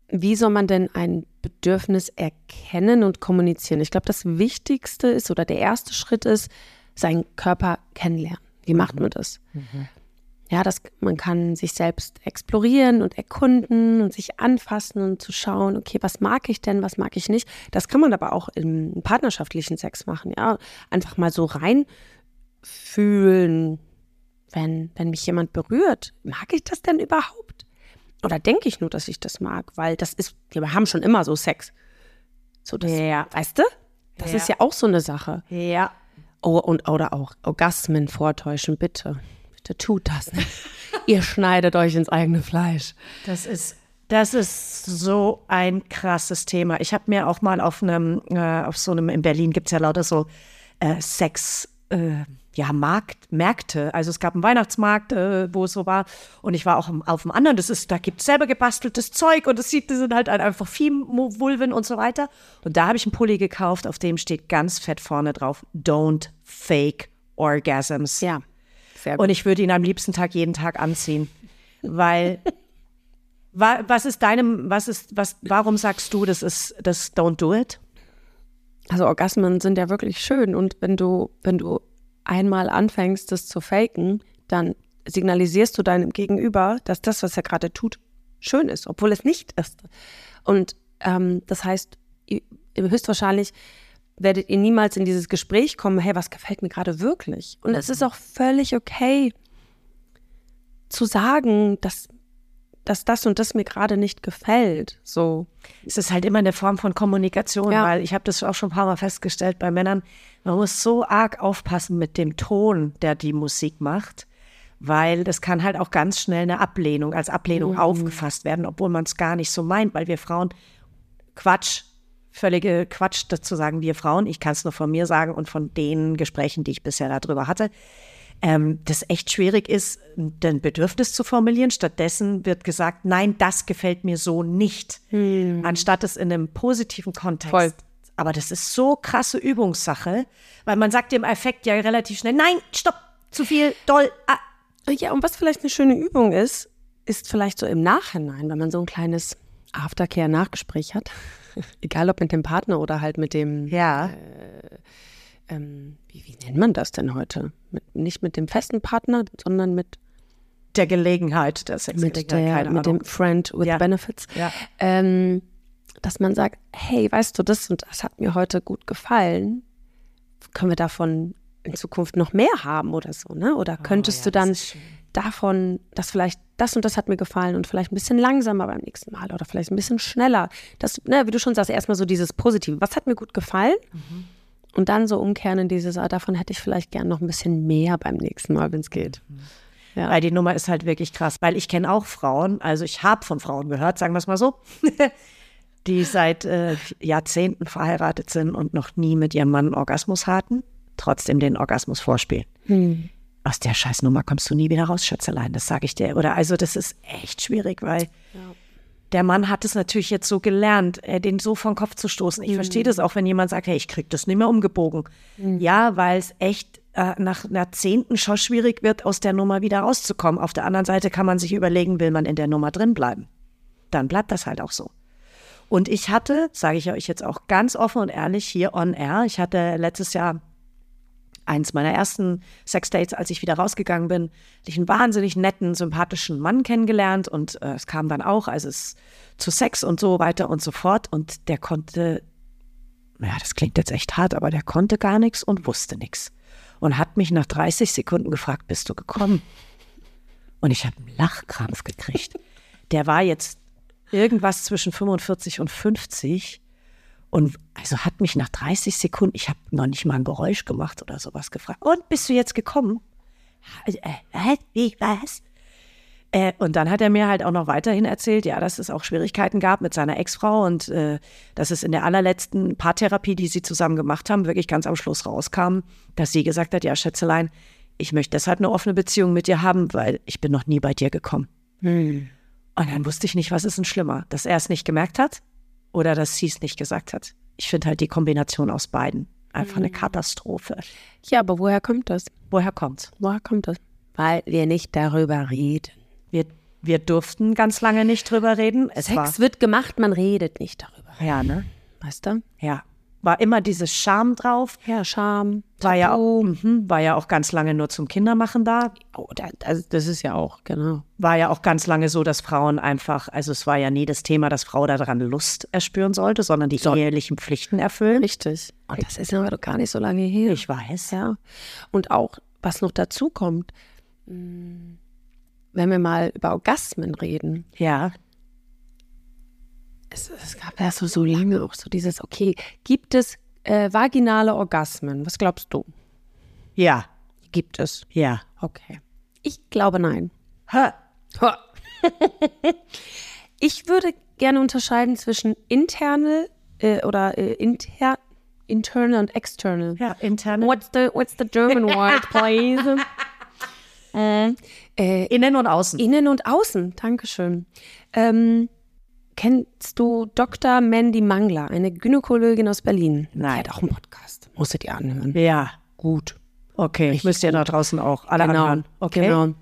wie soll man denn ein Bedürfnis erkennen und kommunizieren? Ich glaube, das Wichtigste ist oder der erste Schritt ist, seinen Körper kennenlernen. Wie macht man das? Ja, das, man kann sich selbst explorieren und erkunden und sich anfassen und zu schauen, okay, was mag ich denn, was mag ich nicht. Das kann man aber auch im partnerschaftlichen Sex machen, ja. Einfach mal so reinfühlen, wenn, wenn mich jemand berührt. Mag ich das denn überhaupt? Oder denke ich nur, dass ich das mag? Weil das ist, wir haben schon immer so Sex. So das, Ja. weißt du? Das Ja. ist ja auch so eine Sache. Ja. Oh, und, oder auch Orgasmen vortäuschen, bitte. Tut das nicht. Ihr schneidet euch ins eigene Fleisch. Das ist, das ist so ein krasses Thema. Ich habe mir auch mal auf einem, äh, auf so einem, in Berlin gibt es ja lauter so äh, Sex, äh, ja, Markt, Märkte. Also es gab einen Weihnachtsmarkt, äh, wo es so war. Und ich war auch auf dem anderen. Das ist, da gibt es selber gebasteltes Zeug und es sieht, das sind halt einfach Viehvulven und so weiter. Und da habe ich einen Pulli gekauft, auf dem steht ganz fett vorne drauf: Don't fake orgasms. Ja. Sehr Und ich würde ihn am liebsten Tag jeden Tag anziehen, weil wa, was ist deinem, was ist, was, warum sagst du, das ist, das don't do it? Also Orgasmen sind ja wirklich schön und wenn du, wenn du einmal anfängst, das zu faken, dann signalisierst du deinem Gegenüber, dass das, was er gerade tut, schön ist, obwohl es nicht ist. Und ähm, das heißt, ihr- höchstwahrscheinlich werdet ihr niemals in dieses Gespräch kommen, hey, was gefällt mir gerade wirklich? Und es ist auch völlig okay zu sagen, dass, dass das und das mir gerade nicht gefällt. So. Es ist halt immer eine Form von Kommunikation, Ja. weil ich habe das auch schon ein paar Mal festgestellt bei Männern, man muss so arg aufpassen mit dem Ton, der die Musik macht, weil das kann halt auch ganz schnell eine Ablehnung, als Ablehnung aufgefasst werden, obwohl man es gar nicht so meint, weil wir Frauen Quatsch, völlige Quatsch dazu sagen, wir Frauen, ich kann es nur von mir sagen und von den Gesprächen, die ich bisher darüber hatte, ähm, das echt schwierig ist, ein Bedürfnis zu formulieren. Stattdessen wird gesagt, nein, das gefällt mir so nicht, anstatt es in einem positiven Kontext. Voll. Aber das ist so krasse Übungssache, weil man sagt dem Effekt ja relativ schnell, nein, stopp, zu viel, doll, ah. Ja, und was vielleicht eine schöne Übung ist, ist vielleicht so im Nachhinein, wenn man so ein kleines Aftercare-Nachgespräch hat, egal ob mit dem Partner oder halt mit dem, Ja, ähm, wie, wie nennt man das denn heute? Mit, nicht mit dem festen Partner, sondern mit, der Gelegenheit, der mit, Sexgelegenheit, der, keine mit Ahnung. dem Friend with Ja. Benefits. Ja. Ähm, dass man sagt, hey, weißt du, das und das hat mir heute gut gefallen. Können wir davon in Zukunft noch mehr haben oder so, ne? Oder könntest Oh ja, du dann. Davon, dass vielleicht das und das hat mir gefallen und vielleicht ein bisschen langsamer beim nächsten Mal oder vielleicht ein bisschen schneller. Das, ne, wie du schon sagst, erstmal so dieses Positive. Was hat mir gut gefallen? Mhm. und dann so umkehren in dieses, ah, davon hätte ich vielleicht gern noch ein bisschen mehr beim nächsten Mal, wenn es geht. Ja. Weil die Nummer ist halt wirklich krass. Weil ich kenne auch Frauen, also ich habe von Frauen gehört, sagen wir es mal so, die seit äh, Jahrzehnten verheiratet sind und noch nie mit ihrem Mann einen Orgasmus hatten, trotzdem den Orgasmus vorspielen. Hm. Aus der Scheißnummer kommst du nie wieder raus, Schätzelein, das sage ich dir. Oder also das ist echt schwierig, weil der Mann hat es natürlich jetzt so gelernt, äh, den so vom Kopf zu stoßen. Ich verstehe das auch, wenn jemand sagt, hey, ich krieg das nicht mehr umgebogen. Ja, weil es echt äh, nach Jahrzehnten schon schwierig wird, aus der Nummer wieder rauszukommen. Auf der anderen Seite kann man sich überlegen, will man in der Nummer drin bleiben? Dann bleibt das halt auch so. Und ich hatte, sage ich euch jetzt auch ganz offen und ehrlich hier on air, ich hatte letztes Jahr eins meiner ersten Sexdates, als ich wieder rausgegangen bin, hatte ich einen wahnsinnig netten, sympathischen Mann kennengelernt und äh, es kam dann auch, also es zu Sex und so weiter und so fort und der konnte, naja, das klingt jetzt echt hart, aber der konnte gar nichts und wusste nichts und hat mich nach 30 Sekunden gefragt, bist du gekommen? Und ich habe einen Lachkrampf gekriegt. Der war jetzt irgendwas zwischen 45 und 50 und also hat mich nach 30 Sekunden, ich habe noch nicht mal ein Geräusch gemacht oder sowas gefragt. Und bist du jetzt gekommen? Äh, äh, wie, was? Äh, und dann hat er mir halt auch noch weiterhin erzählt, ja, dass es auch Schwierigkeiten gab mit seiner Ex-Frau und äh, dass es in der allerletzten Paartherapie, die sie zusammen gemacht haben, wirklich ganz am Schluss rauskam, dass sie gesagt hat, ja, Schätzelein, ich möchte deshalb eine offene Beziehung mit dir haben, weil ich bin noch nie bei dir gekommen. Und dann wusste ich nicht, was ist denn schlimmer, dass er es nicht gemerkt hat oder dass sie es nicht gesagt hat. Ich finde halt die Kombination aus beiden einfach eine Katastrophe. Ja, aber woher kommt das? Woher kommt's? Woher kommt das? Weil wir nicht darüber reden. Wir, wir durften ganz lange nicht drüber reden. Es Sex wird gemacht, man redet nicht darüber. ja, ne? Weißt du? Ja. War immer dieses Scham drauf. Ja, Scham. War ja, auch, mhm, war ja auch ganz lange nur zum Kindermachen da. Oh, da- das, das ist ja auch, genau. War ja auch ganz lange so, dass Frauen einfach, also es war ja nie das Thema, dass Frau daran Lust erspüren sollte, sondern die ehelichen Pflichten erfüllen. Richtig. Und das ist aber doch gar nicht so lange her. Ich weiß. Ja. Und auch, was noch dazu kommt, mh, wenn wir mal über Orgasmen reden, Ja. Es, es gab ja so, so lange auch so dieses, okay, gibt es äh, vaginale Orgasmen? Was glaubst du? Ja. Gibt es? Ja. Okay. Ich glaube nein. Ha. Ich würde gerne unterscheiden zwischen internal äh, oder äh, inter, internal und external. Ja, interne. What's the what's the German word, please? äh, äh, Innen und außen. innen und außen. Dankeschön. Ähm, kennst du Dr. Mandy Mangler, eine Gynäkologin aus Berlin? Nein. Die hat auch einen Podcast. Musstet ihr anhören. Ja. Gut. Okay. Müsst ihr da draußen auch alle Genau. anhören. Okay. Genau.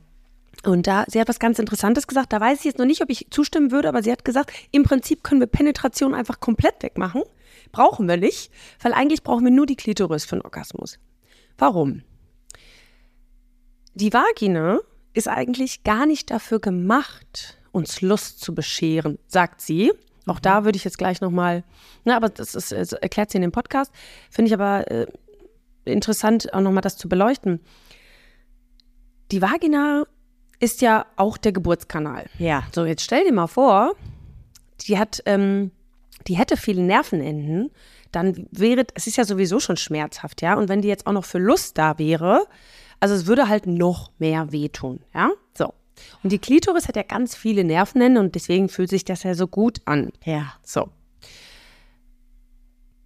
Und da, sie hat was ganz Interessantes gesagt. Da weiß ich jetzt noch nicht, ob ich zustimmen würde, aber sie hat gesagt, im Prinzip können wir Penetration einfach komplett wegmachen. Brauchen wir nicht, weil eigentlich brauchen wir nur die Klitoris für einen Orgasmus. Warum? Die Vagina ist eigentlich gar nicht dafür gemacht, uns Lust zu bescheren, sagt sie. Auch da würde ich jetzt gleich nochmal, na, aber das, ist, das erklärt sie in dem Podcast. Finde ich aber äh, interessant, auch nochmal das zu beleuchten. Die Vagina ist ja auch der Geburtskanal. Ja. So, jetzt stell dir mal vor, die hat, ähm, die hätte viele Nervenenden, dann wäre, es ist ja sowieso schon schmerzhaft, ja. Und wenn die jetzt auch noch für Lust da wäre, also es würde halt noch mehr wehtun, ja. Und die Klitoris hat ja ganz viele Nervenenden und deswegen fühlt sich das ja so gut an. Ja. So.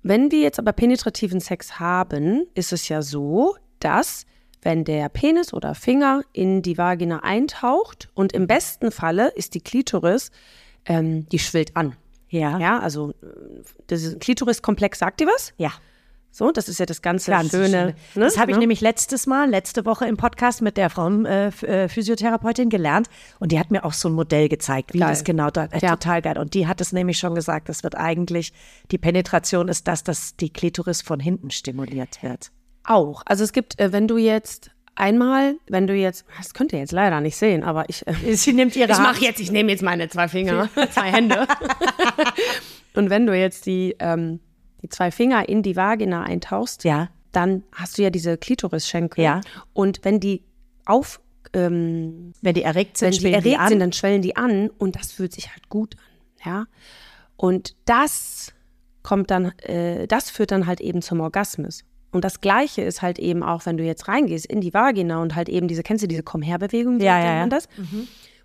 Wenn wir jetzt aber penetrativen Sex haben, ist es ja so, dass wenn der Penis oder Finger in die Vagina eintaucht und im besten Falle ist die Klitoris, ähm, die schwillt an. Ja. Ja, also äh, das Klitoriskomplex sagt dir was? Ja. So, das ist ja das ganze Ganz schöne. schön. ne? Das habe ich Ne? nämlich letztes Mal, letzte Woche im Podcast mit der Frauenphysiotherapeutin gelernt und die hat mir auch so ein Modell gezeigt, wie Geil. das genau da, äh, Ja. total geil. Und die hat es nämlich schon gesagt, das wird eigentlich, die Penetration ist das, dass die Klitoris von hinten stimuliert wird. Auch. Also es gibt, äh, wenn du jetzt einmal, wenn du jetzt, das könnt ihr jetzt leider nicht sehen, aber ich. Äh, Sie nimmt ihre ich mache jetzt, ich nehme jetzt meine zwei Finger, zwei Hände. Und wenn du jetzt die, ähm, die zwei Finger in die Vagina eintauchst, Ja. dann hast du ja diese Klitorisschenkel. Ja. Und wenn die auf, ähm, Wenn die erregt sind, wenn die erregt an. sind, dann schwellen die an und das fühlt sich halt gut an, ja. Und das kommt dann, äh, das führt dann halt eben zum Orgasmus. Und das Gleiche ist halt eben auch, wenn du jetzt reingehst in die Vagina und halt eben diese, kennst du diese Komm her Bewegung? Ja, ja, ja. das?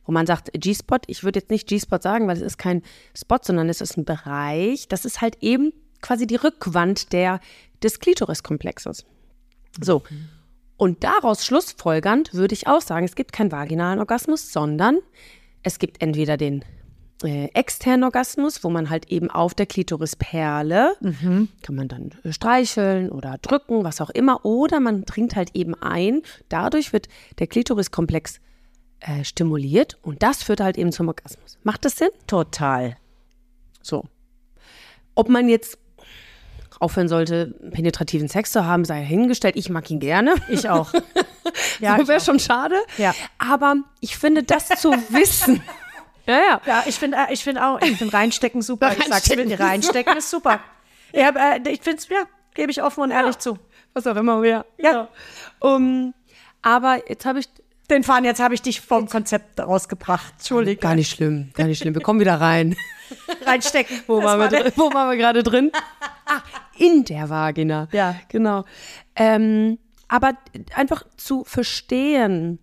Wo man sagt G-Spot. Ich würde jetzt nicht G-Spot sagen, weil es ist kein Spot, sondern es ist ein Bereich. Das ist halt eben quasi die Rückwand der, des Klitoriskomplexes. So. Und daraus schlussfolgernd würde ich auch sagen, es gibt keinen vaginalen Orgasmus, sondern es gibt entweder den äh, externen Orgasmus, wo man halt eben auf der Klitorisperle kann man dann äh, streicheln oder drücken, was auch immer, oder man dringt halt eben ein. Dadurch wird der Klitoriskomplex äh, stimuliert und das führt halt eben zum Orgasmus. Macht das Sinn? Total. So. Ob man jetzt aufhören sollte, penetrativen Sex zu haben, sei hingestellt. Ich mag ihn gerne. Ich auch. Ja, so ich wäre schon schade. Ja. Aber ich finde, das zu wissen. Ja, ja. Ja, ich finde ich find auch, ich finde reinstecken super. Ich sag's Reinstecken ist reinstecken ist super. Ja, äh, ich finde es, ja, gebe ich offen und ehrlich zu. Was auch immer, ja. ja. Um, aber jetzt habe ich. Den Fahren, jetzt habe ich dich vom Konzept rausgebracht. Entschuldigung. Gar nicht schlimm, gar nicht schlimm. Wir kommen wieder rein. Reinstecken. Wo, waren wir? Wo waren wir gerade drin? Ah, in der Vagina. Ja. Genau. Ähm, aber einfach zu verstehen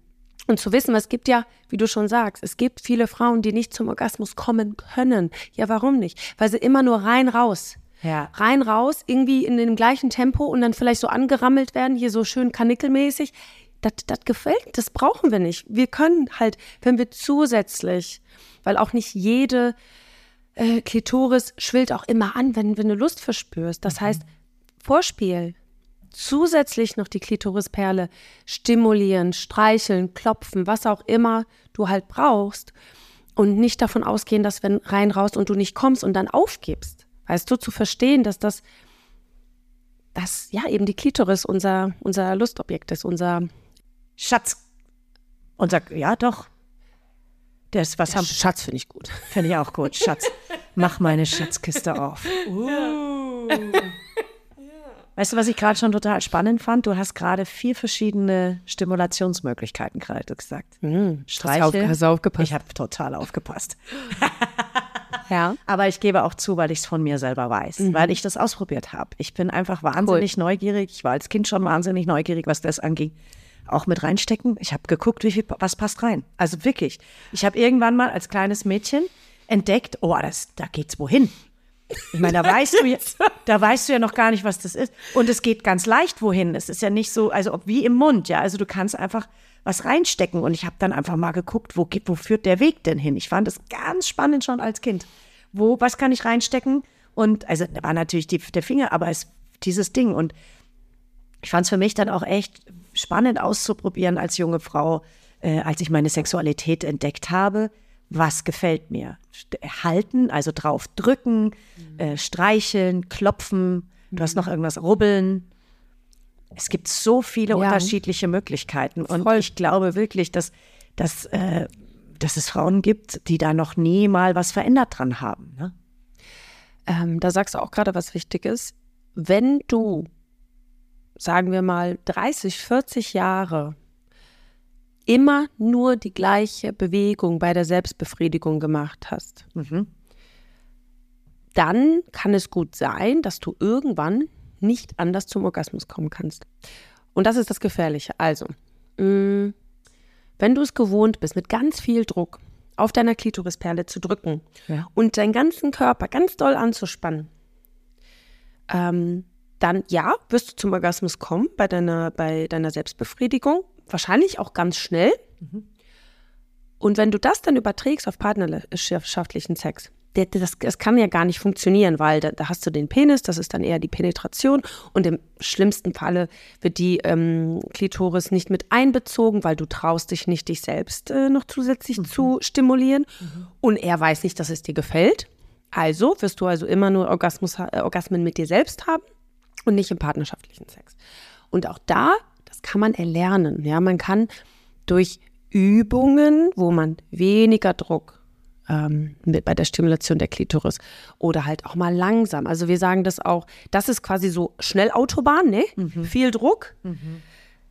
und zu wissen, es gibt ja, wie du schon sagst, es gibt viele Frauen, die nicht zum Orgasmus kommen können. Ja, warum nicht? Weil sie immer nur rein raus. Ja. Rein raus, irgendwie in dem gleichen Tempo und dann vielleicht so angerammelt werden, hier so schön kanickelmäßig. Das, das gefällt, das brauchen wir nicht. Wir können halt, wenn wir zusätzlich, weil auch nicht jede äh, Klitoris schwillt auch immer an, wenn, wenn du Lust verspürst. Das heißt, Vorspiel, zusätzlich noch die Klitorisperle stimulieren, streicheln, klopfen, was auch immer du halt brauchst und nicht davon ausgehen, dass wenn rein raus und du nicht kommst und dann aufgibst. Weißt du, zu verstehen, dass das, dass ja eben die Klitoris unser, unser Lustobjekt ist, unser Schatz. Unser, ja, doch. Das, was haben, Schatz finde ich gut. finde ich auch gut. Schatz. Mach meine Schatzkiste auf. Weißt du, was ich gerade schon total spannend fand? Du hast gerade vier verschiedene Stimulationsmöglichkeiten gerade gesagt. Hm, Hast du Streichel. auf- hast du aufgepasst? Ich habe total aufgepasst. Ja. Aber ich gebe auch zu, weil ich es von mir selber weiß, weil ich das ausprobiert habe. Ich bin einfach wahnsinnig neugierig. Ich war als Kind schon wahnsinnig neugierig, was das anging. Auch mit reinstecken. Ich habe geguckt, wie viel, was passt rein. Also wirklich. Ich habe irgendwann mal als kleines Mädchen entdeckt, oh, das, da geht's wohin. Ich meine, da weißt du ja, da weißt du ja noch gar nicht, was das ist. Und es geht ganz leicht wohin. Es ist ja nicht so, also ob wie im Mund, ja. Also du kannst einfach was reinstecken. Und ich habe dann einfach mal geguckt, wo, wo führt der Weg denn hin? Ich fand das ganz spannend schon als Kind. Wo, was kann ich reinstecken? Und also da war natürlich die, der Finger, aber es dieses Ding. Und ich fand es für mich dann auch echt spannend auszuprobieren als junge Frau, äh, als ich meine Sexualität entdeckt habe. Was gefällt mir? St- Halten, also drauf drücken, äh, streicheln, klopfen. Du hast noch irgendwas rubbeln. Es gibt so viele Ja. unterschiedliche Möglichkeiten. Und Voll. ich glaube wirklich, dass, dass, äh, dass es Frauen gibt, die da noch nie mal was verändert dran haben. Ne? Ähm, da sagst du auch gerade was Wichtiges. Wenn du, sagen wir mal, 30, 40 Jahre immer nur die gleiche Bewegung bei der Selbstbefriedigung gemacht hast, dann kann es gut sein, dass du irgendwann nicht anders zum Orgasmus kommen kannst. Und das ist das Gefährliche. Also, mh, wenn du es gewohnt bist, mit ganz viel Druck auf deiner Klitorisperle zu drücken Ja. und deinen ganzen Körper ganz doll anzuspannen, ähm, dann ja, wirst du zum Orgasmus kommen bei deiner, bei deiner Selbstbefriedigung. Wahrscheinlich auch ganz schnell. Und wenn du das dann überträgst auf partnerschaftlichen Sex, das, das kann ja gar nicht funktionieren, weil da, da hast du den Penis, das ist dann eher die Penetration und im schlimmsten Falle wird die ähm, Klitoris nicht mit einbezogen, weil du traust dich nicht, dich selbst äh, noch zusätzlich zu stimulieren und er weiß nicht, dass es dir gefällt. Also wirst du also immer nur Orgasmus, äh, Orgasmen mit dir selbst haben und nicht im partnerschaftlichen Sex. Und auch da, das kann man erlernen. Ja, man kann durch Übungen, wo man weniger Druck ähm, mit bei der Stimulation der Klitoris oder halt auch mal langsam. Also wir sagen das auch, das ist quasi so Schnellautobahn, ne? Viel Druck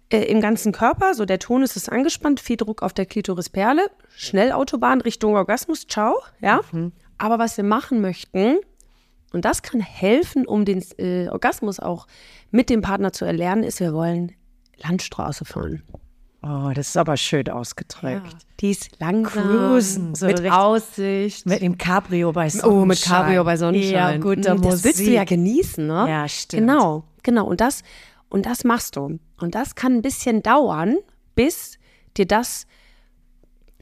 äh, im ganzen Körper, so der Tonus ist angespannt, viel Druck auf der Klitorisperle, Schnellautobahn Richtung Orgasmus, ciao, ja. Aber was wir machen möchten, und das kann helfen, um den äh, Orgasmus auch mit dem Partner zu erlernen, ist, wir wollen Landstraße fahren. Oh, das ist aber schön ausgedrückt. Die ist langsam, Cruisen, so mit Aussicht. Mit dem Cabrio bei Sonnenschein. Oh, mit Cabrio bei Sonnenschein. Ja, guter Mhm, Das willst du ja genießen, ne? Ja, stimmt. Genau, genau. Und das, und das machst du. Und das kann ein bisschen dauern, bis dir das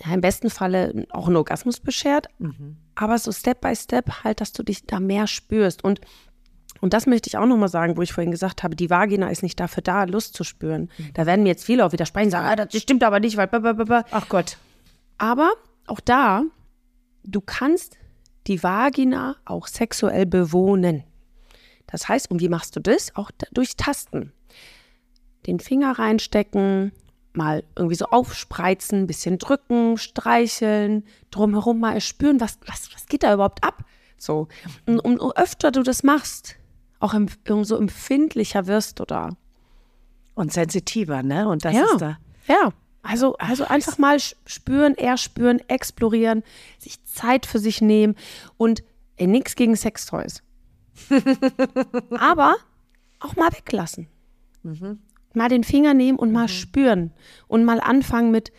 ja, im besten Falle auch einen Orgasmus beschert. Mhm. Aber so Step by Step halt, dass du dich da mehr spürst. Und, und das möchte ich auch nochmal sagen, wo ich vorhin gesagt habe, die Vagina ist nicht dafür da, Lust zu spüren. Mhm. Da werden mir jetzt viele auch widersprechen, sagen, ah, das stimmt aber nicht, weil blablabla. Ach Gott. Aber auch da, du kannst die Vagina auch sexuell bewohnen. Das heißt, und wie machst du das? Auch durch Tasten. Den Finger reinstecken, mal irgendwie so aufspreizen, bisschen drücken, streicheln, drumherum mal spüren, was, was, was geht da überhaupt ab? So. Und umso öfter du das machst, auch em- umso empfindlicher wirst du da. Und sensitiver, ne? Und das ja. ist da. Ja. Also, also einfach mal spüren, eher spüren, explorieren, sich Zeit für sich nehmen und ey, nix gegen Sextoys. Aber auch mal weglassen. Mal den Finger nehmen und mal spüren und mal anfangen mit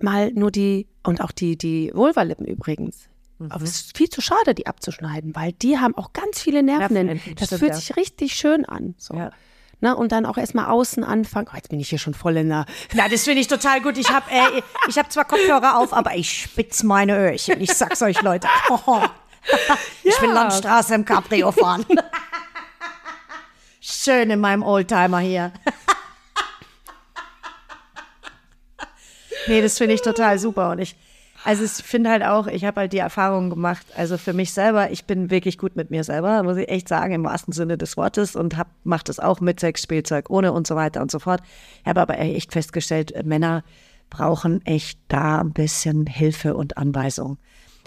mal nur die und auch die die Vulvalippen übrigens. Aber es ist viel zu schade, die abzuschneiden, weil die haben auch ganz viele Nerven. Das fühlt ja. sich richtig schön an. So. Ja. Ne, und dann auch erstmal außen anfangen. Oh, jetzt bin ich hier schon voll in der. Na, das finde ich total gut. Ich habe äh, ich hab zwar Kopfhörer auf, aber ich spitz meine Öhrchen. Ich sag's euch, Leute. Ich will Landstraße im Cabrio fahren. Schön in meinem Oldtimer hier. Nee, das finde ich total super. Und ich, also ich finde halt auch, ich habe halt die Erfahrung gemacht, also für mich selber, ich bin wirklich gut mit mir selber, muss ich echt sagen, im wahrsten Sinne des Wortes und hab, mach das auch mit Sexspielzeug, ohne und so weiter und so fort. Ich habe aber echt festgestellt, äh, Männer brauchen echt da ein bisschen Hilfe und Anweisung.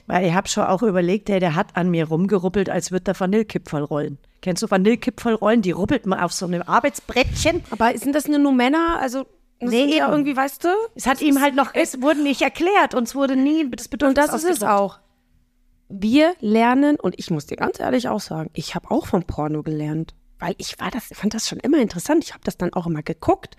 Weil ich habe schon auch überlegt, der, der hat an mir rumgeruppelt, als würde der Vanillekipferl rollen. Kennst du Vanillekipferl rollen? Die ruppelt man auf so einem Arbeitsbrettchen. Aber sind das nur Männer? Also, das Nee, ja irgendwie, weißt du? Es hat ihm halt noch, es wurde nicht erklärt und es wurde nie das Und Bedürfnis das ist es auch. Wir lernen, und ich muss dir ganz ehrlich auch sagen, ich habe auch vom Porno gelernt. Weil ich war das, fand das schon immer interessant. Ich habe das dann auch immer geguckt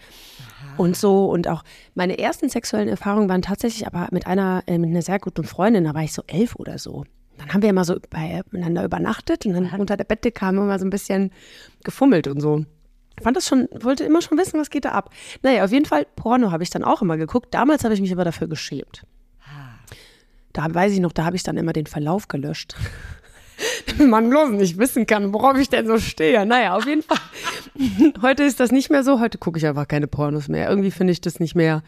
und so. Und auch meine ersten sexuellen Erfahrungen waren tatsächlich aber mit einer, äh, mit einer sehr guten Freundin, da war ich so elf oder so. Dann haben wir immer so beieinander übernachtet und dann unter der Bettdecke haben wir immer so ein bisschen gefummelt und so. Fand das schon, wollte immer schon wissen, was geht da ab. Naja, auf jeden Fall, Porno habe ich dann auch immer geguckt. Damals habe ich mich aber dafür geschämt. Da weiß ich noch, da habe ich dann immer den Verlauf gelöscht. Man bloß nicht wissen kann, worauf ich denn so stehe. Naja, auf jeden Fall. Heute ist das nicht mehr so. Heute gucke ich einfach keine Pornos mehr. Irgendwie finde ich das nicht mehr.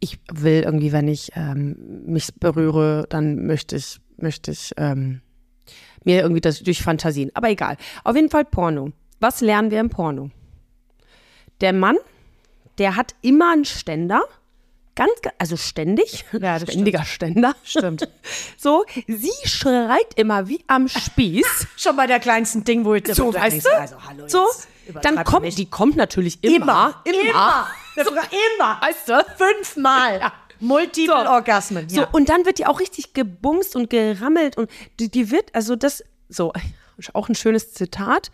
Ich will irgendwie, wenn ich ähm, mich berühre, dann möchte ich, möchte ich ähm, mir irgendwie das durch Fantasien. Aber egal. Auf jeden Fall Porno. Was lernen wir im Porno? Der Mann, der hat immer einen Ständer. Ganz, ga- also ständig. Ja, das Ständiger Ständer. Stimmt. So, sie schreit immer wie am Spieß. Schon bei der kleinsten Ding, wo ich So, weißt du? Also, hallo, so, dann kommt, nicht. die kommt natürlich immer. immer, immer, sogar immer, Weißt du? fünfmal, Ja. Multiple So. Orgasmen. So, ja. und dann wird die auch richtig gebumst und gerammelt und die, die wird, also das, so, auch ein schönes Zitat,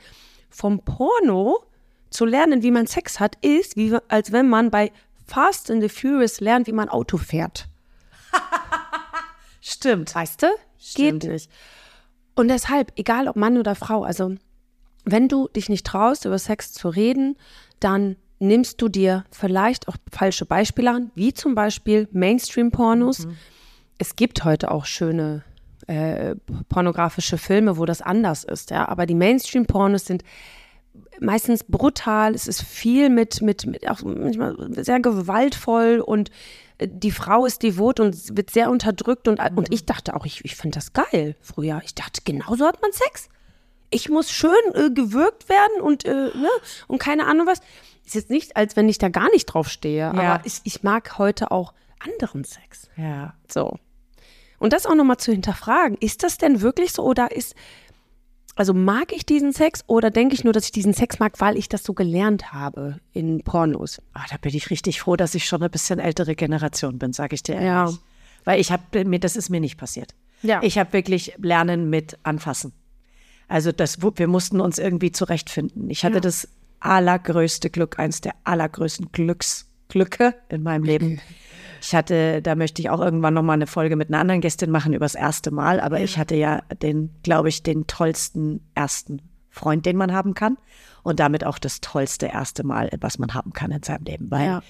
vom Porno zu lernen, wie man Sex hat, ist, wie, als wenn man bei Fast and the Furious lernt, wie man Auto fährt. Stimmt. Weißt du? Stimmt. Geht nicht. Und deshalb, egal ob Mann oder Frau, also wenn du dich nicht traust, über Sex zu reden, dann nimmst du dir vielleicht auch falsche Beispiele an, wie zum Beispiel Mainstream-Pornos. Es gibt heute auch schöne äh, pornografische Filme, wo das anders ist, ja, aber die Mainstream-Pornos sind meistens brutal, es ist viel mit, mit, mit auch manchmal sehr gewaltvoll und äh, die Frau ist devot und wird sehr unterdrückt und, und ich dachte auch, ich, ich finde das geil früher. Ich dachte, genauso hat man Sex. Ich muss schön äh, gewürgt werden und, äh, ne, und keine Ahnung was. Ist jetzt nicht, als wenn ich da gar nicht drauf stehe, aber ich, ich mag heute auch anderen Sex. Ja. So. Und das auch nochmal zu hinterfragen. Ist das denn wirklich so oder ist, also mag ich diesen Sex oder denke ich nur, dass ich diesen Sex mag, weil ich das so gelernt habe in Pornos? Ah, da bin ich richtig froh, dass ich schon eine bisschen ältere Generation bin, sage ich dir ehrlich. Ja. Weil ich habe mir, das ist mir nicht passiert. Ja. Ich habe wirklich Lernen mit Anfassen. Also das, wir mussten uns irgendwie zurechtfinden. Ich hatte Ja. das allergrößte Glück, eins der allergrößten Glücksglücke in meinem Leben. Ich hatte, da möchte ich auch irgendwann noch mal eine Folge mit einer anderen Gästin machen über das erste Mal, aber ich hatte ja den, glaube ich, den tollsten ersten Freund, den man haben kann und damit auch das tollste erste Mal, was man haben kann in seinem Leben, weil Ja.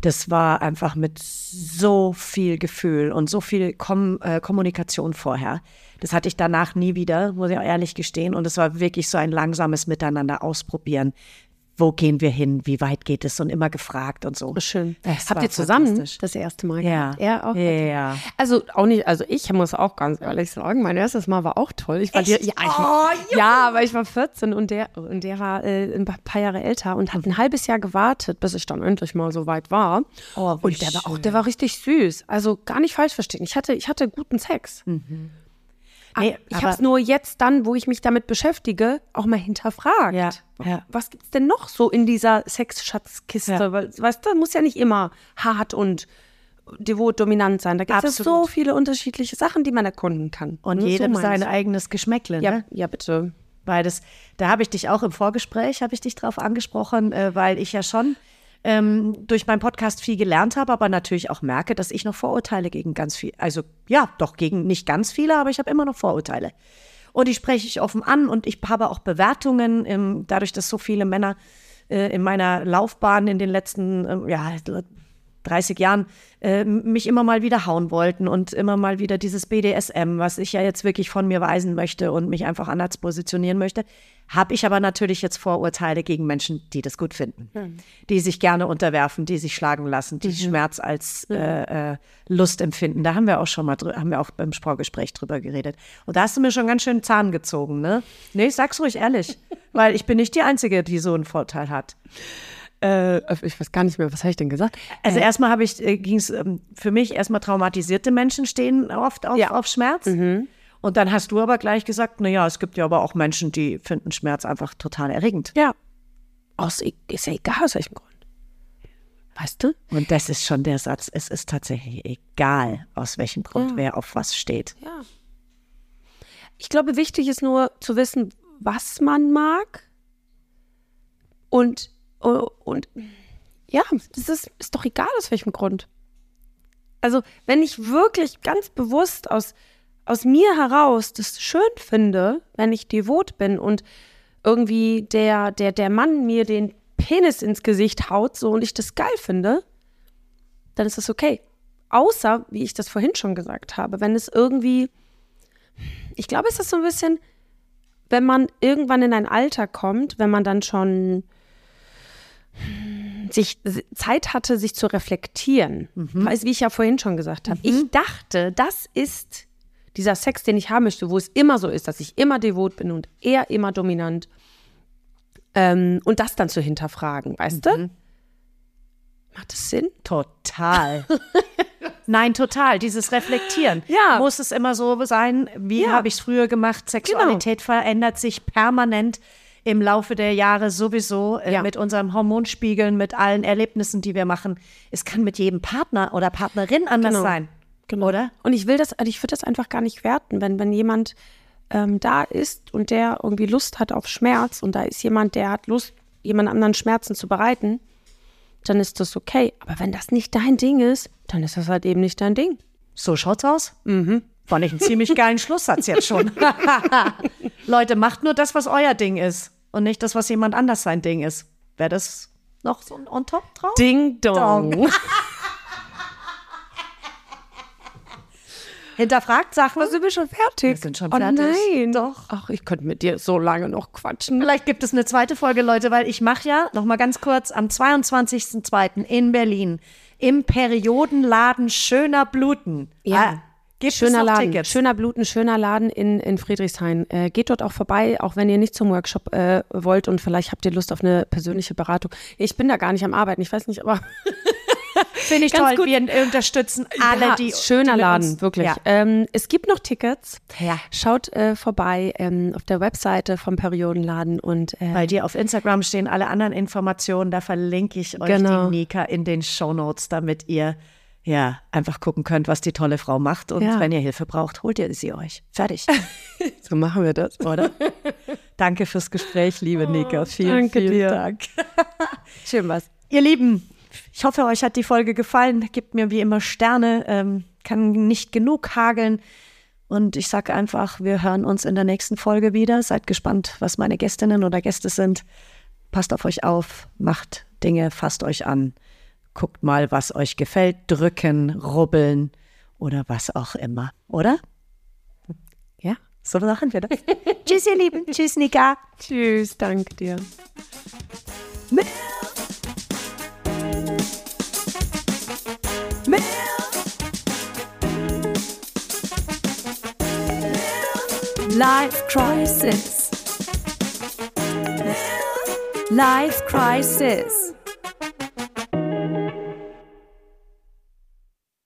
das war einfach mit so viel Gefühl und so viel Kom äh, Kommunikation vorher. Das hatte ich danach nie wieder, muss ich auch ehrlich gestehen. Und es war wirklich so ein langsames Miteinander ausprobieren. Wo gehen wir hin? Wie weit geht es? Und immer gefragt und so. Schön. Das Habt ihr zusammen das erste Mal? Ja. Er auch? Ja, ja. Also auch nicht, also ich muss auch ganz ehrlich sagen, mein erstes Mal war auch toll. Ich war Echt? ja, ich war, Oh, ja, aber ich war 14 und der, und der war äh, ein paar Jahre älter und hat ein halbes Jahr gewartet, bis ich dann endlich mal so weit war. Oh, und der war auch, schön. der war richtig süß. Also gar nicht falsch verstehen. Ich hatte, ich hatte guten Sex. Nee, ich habe es nur jetzt dann, wo ich mich damit beschäftige, auch mal hinterfragt. Ja, ja. Was gibt's denn noch so in dieser Sexschatzkiste? Ja. Weil, weißt du, muss ja nicht immer hart und devot dominant sein. Da gibt es so viele unterschiedliche Sachen, die man erkunden kann. Und Ne, jedem so sein eigenes Geschmäckle. Ja, Ne? ja, bitte. Weil das, da habe ich dich auch im Vorgespräch, habe ich dich drauf angesprochen, äh, weil ich ja schon ähm, durch meinen Podcast viel gelernt habe, aber natürlich auch merke, dass ich noch Vorurteile gegen ganz viel, also ja, doch gegen nicht ganz viele, aber ich habe immer noch Vorurteile. Und die spreche ich offen an und ich habe auch Bewertungen, ähm, dadurch, dass so viele Männer äh, in meiner Laufbahn in den letzten, ähm, ja, 30 Jahren äh, mich immer mal wieder hauen wollten und immer mal wieder dieses BDSM, was ich ja jetzt wirklich von mir weisen möchte und mich einfach anders positionieren möchte, habe ich aber natürlich jetzt Vorurteile gegen Menschen, die das gut finden, die sich gerne unterwerfen, die sich schlagen lassen, die Schmerz als äh, äh, Lust empfinden. Da haben wir auch schon mal haben wir auch beim Vorgespräch drüber geredet. Und da hast du mir schon ganz schön Zahn gezogen, ne? Nee, sag's ruhig ehrlich, weil ich bin nicht die Einzige, die so einen Vorteil hat. Äh, ich weiß gar nicht mehr, was habe ich denn gesagt? Also erstmal habe ich, äh, ging es ähm, für mich erstmal traumatisierte Menschen stehen oft auf, Ja. auf Schmerz. Und dann hast du aber gleich gesagt, naja, es gibt ja aber auch Menschen, die finden Schmerz einfach total erregend. Ja. Aus, ist ja egal, aus welchem Grund. Weißt du? Und das ist schon der Satz, es ist tatsächlich egal, aus welchem Grund wer auf was steht. Ja. Ich glaube, wichtig ist nur zu wissen, was man mag. Und, und ja, das ist, ist doch egal, aus welchem Grund. Also, wenn ich wirklich ganz bewusst aus, aus mir heraus das schön finde, wenn ich devot bin und irgendwie der, der, der Mann mir den Penis ins Gesicht haut so und ich das geil finde, dann ist das okay. Außer, wie ich das vorhin schon gesagt habe, wenn es irgendwie, ich glaube, es ist so ein bisschen, wenn man irgendwann in ein Alter kommt, wenn man dann schon sich Zeit hatte, sich zu reflektieren. Weiß, wie ich ja vorhin schon gesagt habe. Ich dachte, das ist dieser Sex, den ich haben möchte, wo es immer so ist, dass ich immer devot bin und er immer dominant. Ähm, und das dann zu hinterfragen, weißt du? Macht das Sinn? Total. Nein, total. Dieses Reflektieren. Ja. Muss es immer so sein, wie Ja. Genau. habe ich es früher gemacht? Sexualität verändert sich permanent im Laufe der Jahre sowieso äh, Ja. mit unserem Hormonspiegeln, mit allen Erlebnissen, die wir machen. Es kann mit jedem Partner oder Partnerin anders Genau. sein. Genau. Oder? Und ich will das, also ich würde das einfach gar nicht werten, wenn, wenn jemand ähm, da ist und der irgendwie Lust hat auf Schmerz und da ist jemand, der hat Lust, jemand anderen Schmerzen zu bereiten, dann ist das okay. Aber wenn das nicht dein Ding ist, dann ist das halt eben nicht dein Ding. So schaut's aus. Mhm. Fand ich einen ziemlich geilen Schlusssatz jetzt schon. Leute, macht nur das, was euer Ding ist und nicht das, was jemand anders sein Ding ist. Wäre das noch so ein on top drauf? Ding Dong. Hinterfragt Sachen. sind wir schon fertig? Wir sind schon oh, fertig. nein. Doch. Ach, ich könnte mit dir so lange noch quatschen. Vielleicht gibt es eine zweite Folge, Leute, weil ich mache ja, noch mal ganz kurz, am 22.02. in Berlin im Periodenladen Schöner Bluten. Ja. Ah, gibt schöner Laden, Tickets? schöner Bluten, schöner Laden in, in Friedrichshain. Äh, geht dort auch vorbei, auch wenn ihr nicht zum Workshop äh, wollt und vielleicht habt ihr Lust auf eine persönliche Beratung. Ich bin da gar nicht am Arbeiten, ich weiß nicht, aber Finde ich Ganz toll. gut. Wir unterstützen alle, ja, die. schöner die Laden, wirklich. Ja. Ähm, es gibt noch Tickets. Ja. Schaut äh, vorbei ähm, auf der Webseite vom Periodenladen und äh, Bei dir auf Instagram stehen alle anderen Informationen. Da verlinke ich euch Genau. die Nika in den Shownotes, damit ihr ja, einfach gucken könnt, was die tolle Frau macht. Und Ja. wenn ihr Hilfe braucht, holt ihr sie euch. Fertig, So machen wir das. oder? Danke fürs Gespräch, liebe Nika. Vielen, Oh, danke vielen dir. Dank. Schön was. Ihr Lieben, ich hoffe, euch hat die Folge gefallen. Gebt mir wie immer Sterne. Ähm, kann nicht genug hageln. Und ich sage einfach, wir hören uns in der nächsten Folge wieder. Seid gespannt, was meine Gästinnen oder Gäste sind. Passt auf euch auf, macht Dinge, fasst euch an. Guckt mal, was euch gefällt. Drücken, rubbeln oder was auch immer. Oder? Ja. So machen wir das. Tschüss, ihr Lieben. Tschüss, Nika. Tschüss, danke dir. Life crisis. Life crisis.